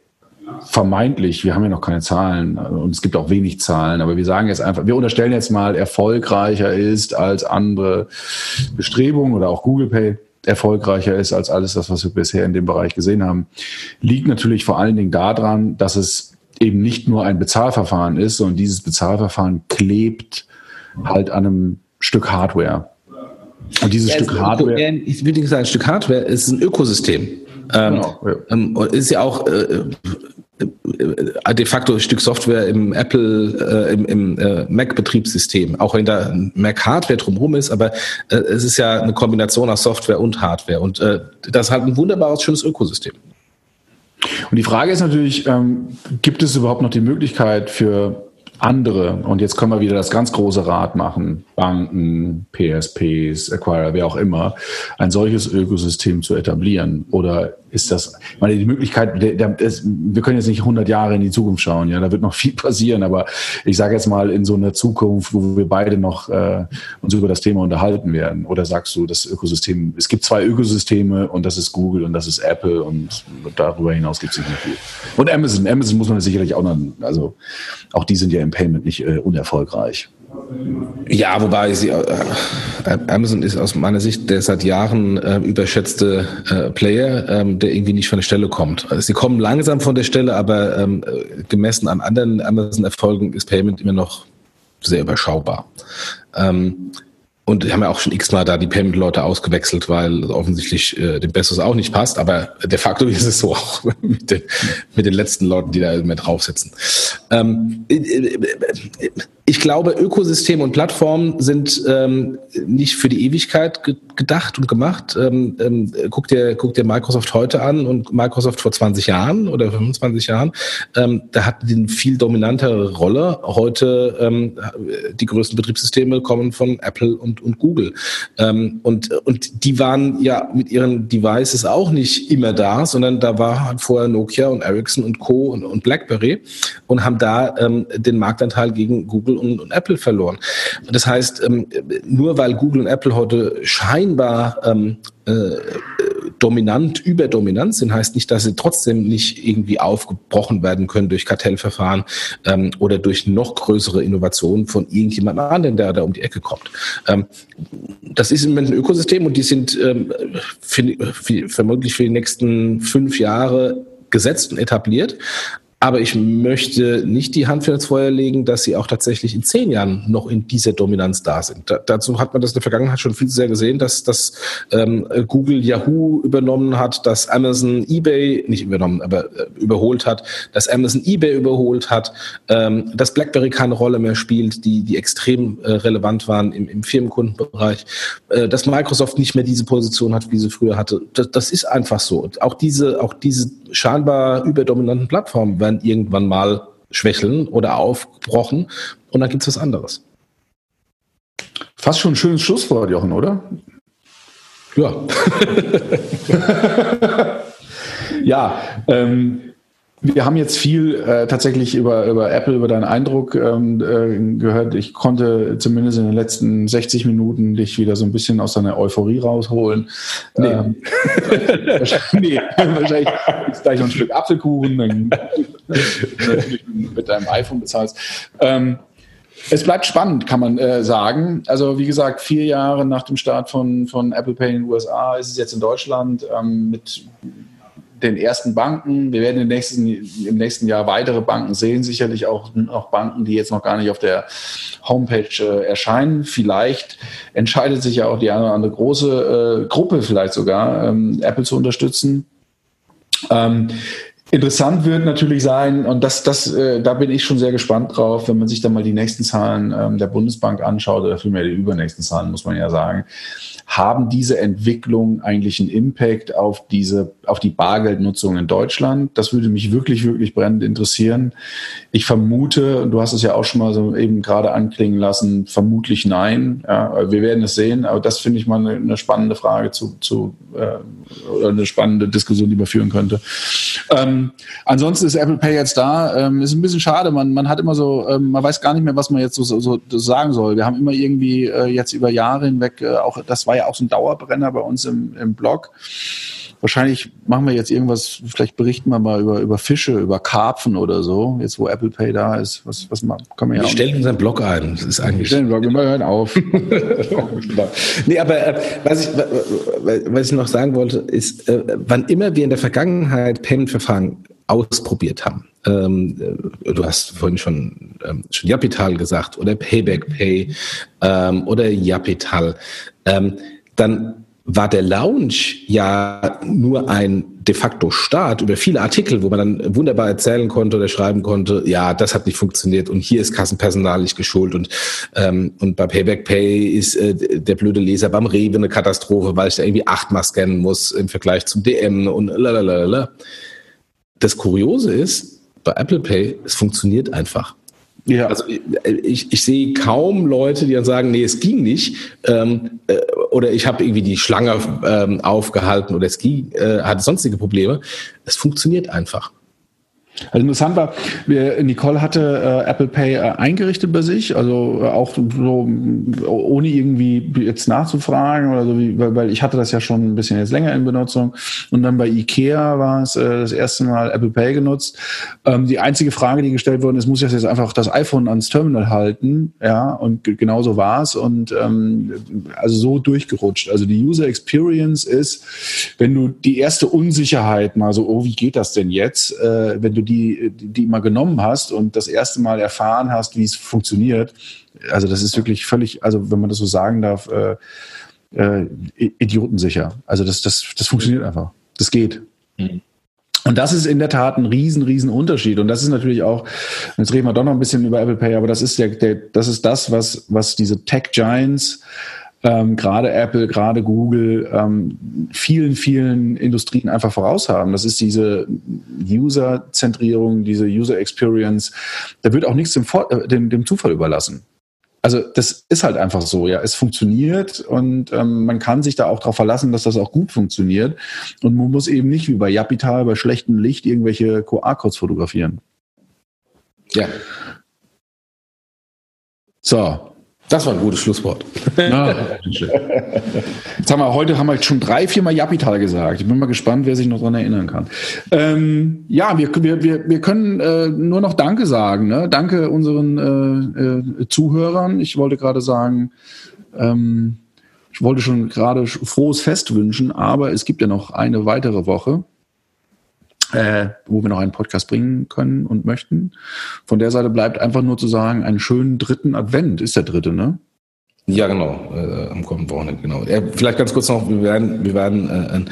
vermeintlich, wir haben ja noch keine Zahlen und es gibt auch wenig Zahlen, aber wir sagen jetzt einfach, wir unterstellen jetzt mal, erfolgreicher ist als andere Bestrebungen oder auch Google Pay erfolgreicher ist als alles das, was wir bisher in dem Bereich gesehen haben, liegt natürlich vor allen Dingen daran, dass es eben nicht nur ein Bezahlverfahren ist, sondern dieses Bezahlverfahren klebt halt an einem Stück Hardware. Und dieses ja, Stück Hardware. Ich nicht sagen, ein Stück Hardware ist ein Ökosystem. Ähm, genau, ja. ähm, ist ja auch äh, äh, de facto ein Stück Software im Apple, äh, im, im äh, Mac-Betriebssystem, auch wenn da Mac-Hardware drumherum ist, aber äh, es ist ja eine Kombination aus Software und Hardware und äh, das ist halt ein wunderbares, schönes Ökosystem. Und die Frage ist natürlich, ähm, gibt es überhaupt noch die Möglichkeit für andere, und jetzt können wir wieder das ganz große Rad machen, Banken, PSPs, Acquirer, wer auch immer, ein solches Ökosystem zu etablieren? Oder ist das, meine, die Möglichkeit, der, der, ist, wir können jetzt nicht 100 Jahre in die Zukunft schauen, ja, da wird noch viel passieren, aber ich sage jetzt mal in so einer Zukunft, wo wir beide noch äh, uns über das Thema unterhalten werden. Oder sagst du, das Ökosystem, es gibt zwei Ökosysteme und das ist Google und das ist Apple und darüber hinaus gibt es nicht mehr viel. Und Amazon, Amazon muss man sicherlich auch noch, also auch die sind ja im Payment nicht äh, unerfolgreich. Ja, wobei sie, äh, Amazon ist aus meiner Sicht der seit Jahren äh, überschätzte äh, Player, ähm, der irgendwie nicht von der Stelle kommt. Also sie kommen langsam von der Stelle, aber ähm, gemessen an anderen Amazon-Erfolgen ist Payment immer noch sehr überschaubar. Ähm, und die haben ja auch schon x-mal da die Payment-Leute ausgewechselt, weil offensichtlich äh, dem Besseres auch nicht passt. Aber de facto ist es so auch mit den, mit den letzten Leuten, die da mehr drauf sitzen. Ähm, äh, äh, ich glaube, Ökosystem und Plattformen sind ähm, nicht für die Ewigkeit ge gedacht und gemacht. Ähm, ähm, guck, dir, guck dir Microsoft heute an und Microsoft vor 20 Jahren oder 25 Jahren. Ähm, da hatten die eine viel dominantere Rolle. Heute ähm, die größten Betriebssysteme kommen von Apple und, und Google. Ähm, und, und die waren ja mit ihren Devices auch nicht immer da, sondern da war halt vorher Nokia und Ericsson und Co. und, und BlackBerry und haben da ähm, den Marktanteil gegen Google und, und Apple verloren. Das heißt, ähm, nur weil Google und Apple heute scheinbar ähm, äh, dominant, überdominant sind, heißt nicht, dass sie trotzdem nicht irgendwie aufgebrochen werden können durch Kartellverfahren ähm, oder durch noch größere Innovationen von irgendjemandem anderen, der da um die Ecke kommt. Ähm, das ist im Moment ein Ökosystem und die sind ähm, für, für, vermutlich für die nächsten fünf Jahre gesetzt und etabliert. Aber ich möchte nicht die Hand für das Feuer legen, dass sie auch tatsächlich in zehn Jahren noch in dieser Dominanz da sind. Da, dazu hat man das in der Vergangenheit schon viel zu sehr gesehen, dass, dass ähm, Google Yahoo übernommen hat, dass Amazon eBay, nicht übernommen, aber äh, überholt hat, dass Amazon eBay überholt hat, ähm, dass BlackBerry keine Rolle mehr spielt, die, die extrem äh, relevant waren im, im Firmenkundenbereich, äh, dass Microsoft nicht mehr diese Position hat, wie sie früher hatte. Das, das ist einfach so. Auch diese, auch diese scheinbar überdominanten Plattformen werden werden irgendwann mal schwächeln oder aufgebrochen und dann gibt es was anderes. Fast schon ein schönes Schlusswort, Jochen, oder? Ja. ja, ähm, wir haben jetzt viel äh, tatsächlich über, über Apple, über deinen Eindruck ähm, äh, gehört. Ich konnte zumindest in den letzten 60 Minuten dich wieder so ein bisschen aus deiner Euphorie rausholen. Nee, ähm, nee wahrscheinlich ist gleich noch ein Stück Apfelkuchen, dann natürlich mit deinem iPhone bezahlst. Ähm, es bleibt spannend, kann man äh, sagen. Also wie gesagt, vier Jahre nach dem Start von, von Apple Pay in den USA ist es jetzt in Deutschland ähm, mit den ersten Banken. Wir werden im nächsten, im nächsten Jahr weitere Banken sehen, sicherlich auch noch Banken, die jetzt noch gar nicht auf der Homepage äh, erscheinen. Vielleicht entscheidet sich ja auch die eine oder andere große äh, Gruppe vielleicht sogar, ähm, Apple zu unterstützen. Ähm, Interessant wird natürlich sein, und das, das, äh, da bin ich schon sehr gespannt drauf, wenn man sich dann mal die nächsten Zahlen ähm, der Bundesbank anschaut, oder vielmehr die übernächsten Zahlen, muss man ja sagen haben diese Entwicklung eigentlich einen Impact auf diese, auf die Bargeldnutzung in Deutschland? Das würde mich wirklich, wirklich brennend interessieren. Ich vermute, du hast es ja auch schon mal so eben gerade anklingen lassen, vermutlich nein. Ja, wir werden es sehen, aber das finde ich mal eine, eine, spannende Frage zu, zu äh, oder eine spannende Diskussion, die man führen könnte. Ähm, ansonsten ist Apple Pay jetzt da. Ähm, ist ein bisschen schade. Man, man hat immer so, ähm, man weiß gar nicht mehr, was man jetzt so, so, so sagen soll. Wir haben immer irgendwie äh, jetzt über Jahre hinweg äh, auch, das war ja auch so ein Dauerbrenner bei uns im, im Blog. Wahrscheinlich machen wir jetzt irgendwas, vielleicht berichten wir mal über, über Fische, über Karpfen oder so, jetzt wo Apple Pay da ist. Was, was können wir ja Wir stellen unseren Blog ein. Das ist eigentlich. Wir stellen den Blog, wir hören auf. nee, aber äh, was, ich, was ich noch sagen wollte, ist, äh, wann immer wir in der Vergangenheit Payment-Verfahren ausprobiert haben, ähm, äh, du hast vorhin schon, ähm, schon Japital gesagt oder Payback Pay ähm, oder Japital, ähm, dann war der Lounge ja nur ein de facto Start über viele Artikel, wo man dann wunderbar erzählen konnte oder schreiben konnte, ja, das hat nicht funktioniert und hier ist Kassenpersonal nicht geschult und, ähm, und bei Payback Pay ist äh, der blöde Leser beim Rewe eine Katastrophe, weil ich da irgendwie achtmal scannen muss im Vergleich zum DM und lalalala. Das Kuriose ist, bei Apple Pay, es funktioniert einfach. Ja. Also ich, ich sehe kaum Leute, die dann sagen, nee, es ging nicht. Ähm, äh, oder ich habe irgendwie die Schlange ähm, aufgehalten oder es ging, äh, hatte sonstige Probleme. Es funktioniert einfach. Also interessant war, Nicole hatte äh, Apple Pay äh, eingerichtet bei sich, also äh, auch so ohne irgendwie jetzt nachzufragen oder so, weil, ich hatte das ja schon ein bisschen jetzt länger in Benutzung und dann bei Ikea war es das erste Mal Apple Pay genutzt. Ähm, die einzige Frage, die gestellt worden ist, muss ich jetzt einfach das iPhone ans Terminal halten, ja, und genau so war es und ähm, also so durchgerutscht. Also die User Experience ist, wenn du die erste Unsicherheit mal so, oh, wie geht das denn jetzt, wenn du die mal genommen hast und das erste Mal erfahren hast, wie es funktioniert. Also das ist wirklich völlig, also wenn man das so sagen darf, äh, äh, idiotensicher. Also das, das, das funktioniert einfach. Das geht. Mhm. Und das ist in der Tat ein riesen, riesen Unterschied. Und das ist natürlich auch, jetzt reden wir doch noch ein bisschen über Apple Pay, aber das ist der, der das ist das, was, was diese Tech Giants, ähm, gerade Apple, gerade Google, ähm, vielen, vielen Industrien einfach voraus haben. Das ist diese User-Zentrierung, diese User Experience. Da wird auch nichts dem, äh, dem, dem Zufall überlassen also das ist halt einfach so, ja. Es funktioniert und ähm, man kann sich da auch darauf verlassen, dass das auch gut funktioniert. Und man muss eben nicht wie bei Japital bei schlechtem Licht irgendwelche QR-Codes fotografieren. Ja. So, das war ein gutes Schlusswort. Ja. Jetzt haben wir, heute haben wir schon drei, viermal Japital gesagt. Ich bin mal gespannt, wer sich noch daran erinnern kann. Ähm, ja, wir, wir, wir, wir können äh, nur noch Danke sagen. Ne? Danke unseren äh, äh, Zuhörern. Ich wollte gerade sagen, ähm, ich wollte schon gerade frohes Fest wünschen, aber es gibt ja noch eine weitere Woche äh, wo wir noch einen Podcast bringen können und möchten. Von der Seite bleibt einfach nur zu sagen, einen schönen dritten Advent ist der dritte, ne? Ja, genau, äh, am kommenden Wochenende, genau. Ja, vielleicht ganz kurz noch, wir werden, wir werden äh, ein,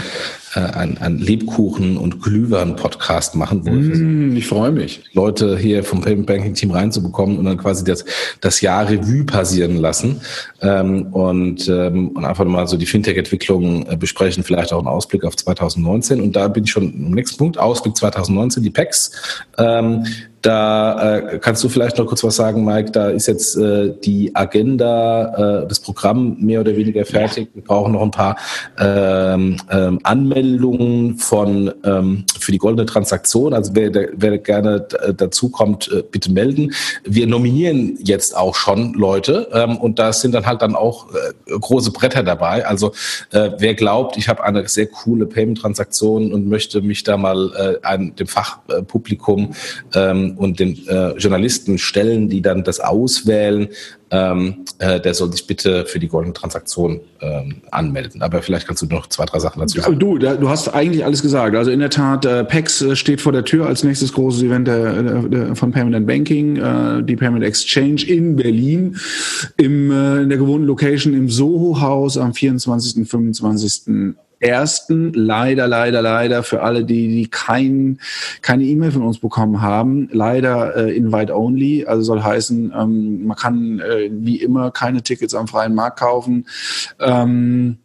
äh, ein, Lebkuchen- und Glühwein-Podcast machen, wo mm, ich freue mich. Leute hier vom Payment Banking Team reinzubekommen und dann quasi das, das Jahr Revue passieren lassen ähm, und, ähm, und einfach mal so die Fintech-Entwicklung äh, besprechen, vielleicht auch einen Ausblick auf 2019. Und da bin ich schon im nächsten Punkt, Ausblick 2019, die PECs. Ähm, da äh, kannst du vielleicht noch kurz was sagen, Mike. Da ist jetzt äh, die Agenda, äh, das Programm mehr oder weniger fertig. Wir brauchen noch ein paar ähm, ähm, Anmeldungen von ähm, für die goldene Transaktion. Also wer, wer gerne dazu kommt, äh, bitte melden. Wir nominieren jetzt auch schon Leute ähm, und da sind dann halt dann auch äh, große Bretter dabei. Also äh, wer glaubt, ich habe eine sehr coole Payment-Transaktion und möchte mich da mal äh, an dem Fachpublikum ähm, und den äh, Journalisten stellen, die dann das auswählen, ähm, äh, der soll sich bitte für die goldene Transaktion ähm, anmelden. Aber vielleicht kannst du noch zwei, drei Sachen dazu sagen. Du, du hast eigentlich alles gesagt. Also in der Tat, äh, PEX äh, steht vor der Tür als nächstes großes Event der, der, von and Banking, äh, die Payment Exchange in Berlin, im, äh, in der gewohnten Location im Soho-Haus am 24. 25 ersten, leider, leider, leider, für alle, die, die kein, keine E-Mail von uns bekommen haben, leider äh, Invite Only. Also soll heißen, ähm, man kann äh, wie immer keine Tickets am freien Markt kaufen. Ähm,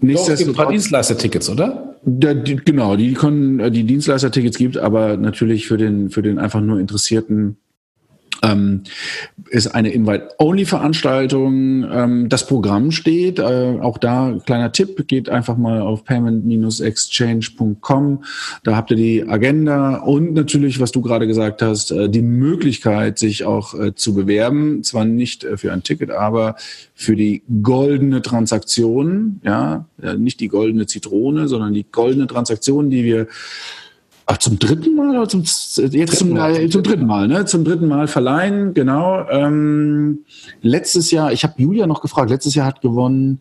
Doch, es gibt ein paar Dienstleister-Tickets, oder? Da, die, genau, die können, äh, die Dienstleister-Tickets gibt, aber natürlich für den, für den einfach nur Interessierten ähm, ist eine Invite-Only-Veranstaltung. Ähm, das Programm steht, äh, auch da kleiner Tipp, geht einfach mal auf payment-exchange.com. Da habt ihr die Agenda und natürlich, was du gerade gesagt hast, äh, die Möglichkeit, sich auch äh, zu bewerben. Zwar nicht äh, für ein Ticket, aber für die goldene Transaktion. Ja, nicht die goldene Zitrone, sondern die goldene Transaktion, die wir Ach, zum dritten Mal oder zum jetzt zum, äh, zum dritten Mal, ne? Zum dritten Mal verleihen, genau. Ähm, letztes Jahr, ich habe Julia noch gefragt, letztes Jahr hat gewonnen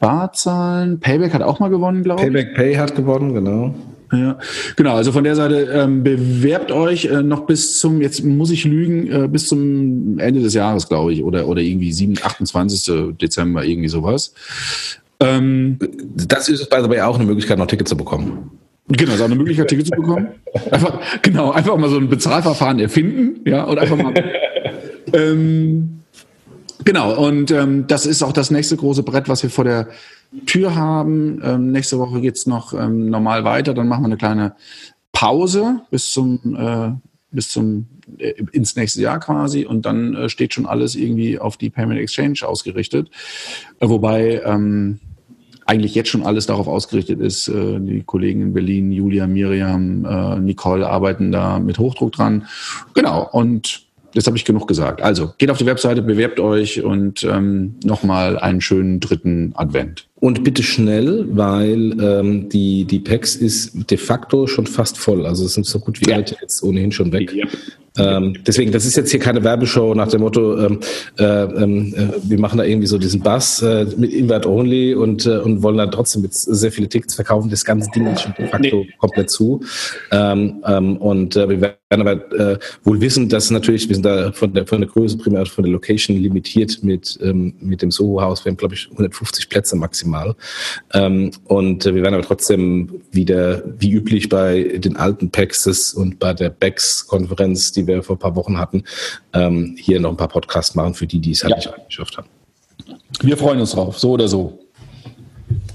Barzahlen, Payback hat auch mal gewonnen, glaube ich. Payback Pay hat gewonnen, genau. Ja, genau. Also von der Seite ähm, bewerbt euch äh, noch bis zum, jetzt muss ich lügen, äh, bis zum Ende des Jahres, glaube ich, oder, oder irgendwie 7, 28. Dezember, irgendwie sowas. Ähm, das ist the way auch eine Möglichkeit, noch Tickets zu bekommen. Genau, ist auch eine Möglichkeit, Tickets zu bekommen. Einfach, genau, einfach mal so ein Bezahlverfahren erfinden, ja, und einfach mal. ähm, genau, und ähm, das ist auch das nächste große Brett, was wir vor der Tür haben. Ähm, nächste Woche geht's noch ähm, normal weiter, dann machen wir eine kleine Pause bis zum äh, bis zum äh, ins nächste Jahr quasi und dann äh, steht schon alles irgendwie auf die Payment Exchange ausgerichtet. Äh, wobei ähm, eigentlich jetzt schon alles darauf ausgerichtet ist. Äh, die Kollegen in Berlin, Julia, Miriam, äh, Nicole arbeiten da mit Hochdruck dran. Genau, und jetzt habe ich genug gesagt. Also geht auf die Webseite, bewerbt euch und ähm, nochmal einen schönen dritten Advent. Und bitte schnell, weil ähm, die, die PEX ist de facto schon fast voll. Also es sind so gut wie ja. alle jetzt ohnehin schon weg. Ja. Ähm, deswegen, das ist jetzt hier keine Werbeshow nach dem Motto, ähm, äh, ähm, äh, wir machen da irgendwie so diesen Bass äh, mit Invert Only und, äh, und wollen dann trotzdem jetzt sehr viele Tickets verkaufen. Das ganze Ding ist schon de facto nee. komplett zu. Ähm, ähm, und äh, wir werden aber äh, wohl wissen, dass natürlich, wir sind da von der, von der Größe primär von der Location limitiert mit, ähm, mit dem Soho-Haus. Wir haben, glaube ich, 150 Plätze maximal. Ähm, und äh, wir werden aber trotzdem wieder, wie üblich bei den alten Paxes und bei der BEX-Konferenz, die wir vor ein paar Wochen hatten, ähm, hier noch ein paar Podcasts machen für die, die es halt ja. nicht geschafft haben. Wir freuen uns drauf, so oder so.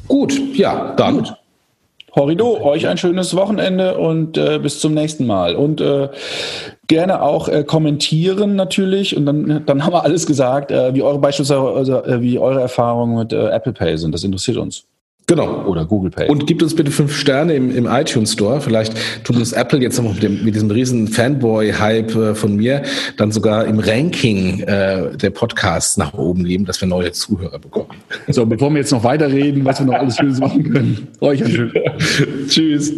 Gut, ja, dann. Gut. Horrido, euch ein schönes Wochenende und äh, bis zum nächsten Mal. Und äh, gerne auch äh, kommentieren natürlich. Und dann, dann haben wir alles gesagt, äh, wie eure beispielsweise, äh, wie eure Erfahrungen mit äh, Apple Pay sind. Das interessiert uns. Genau. Oder Google Pay. Und gibt uns bitte fünf Sterne im, im iTunes Store. Vielleicht tut uns Apple jetzt noch mit, dem, mit diesem riesen Fanboy-Hype äh, von mir dann sogar im Ranking äh, der Podcasts nach oben geben, dass wir neue Zuhörer bekommen. So, bevor wir jetzt noch weiterreden, was wir noch alles Schönes machen können. Euch ein schön. Tschüss.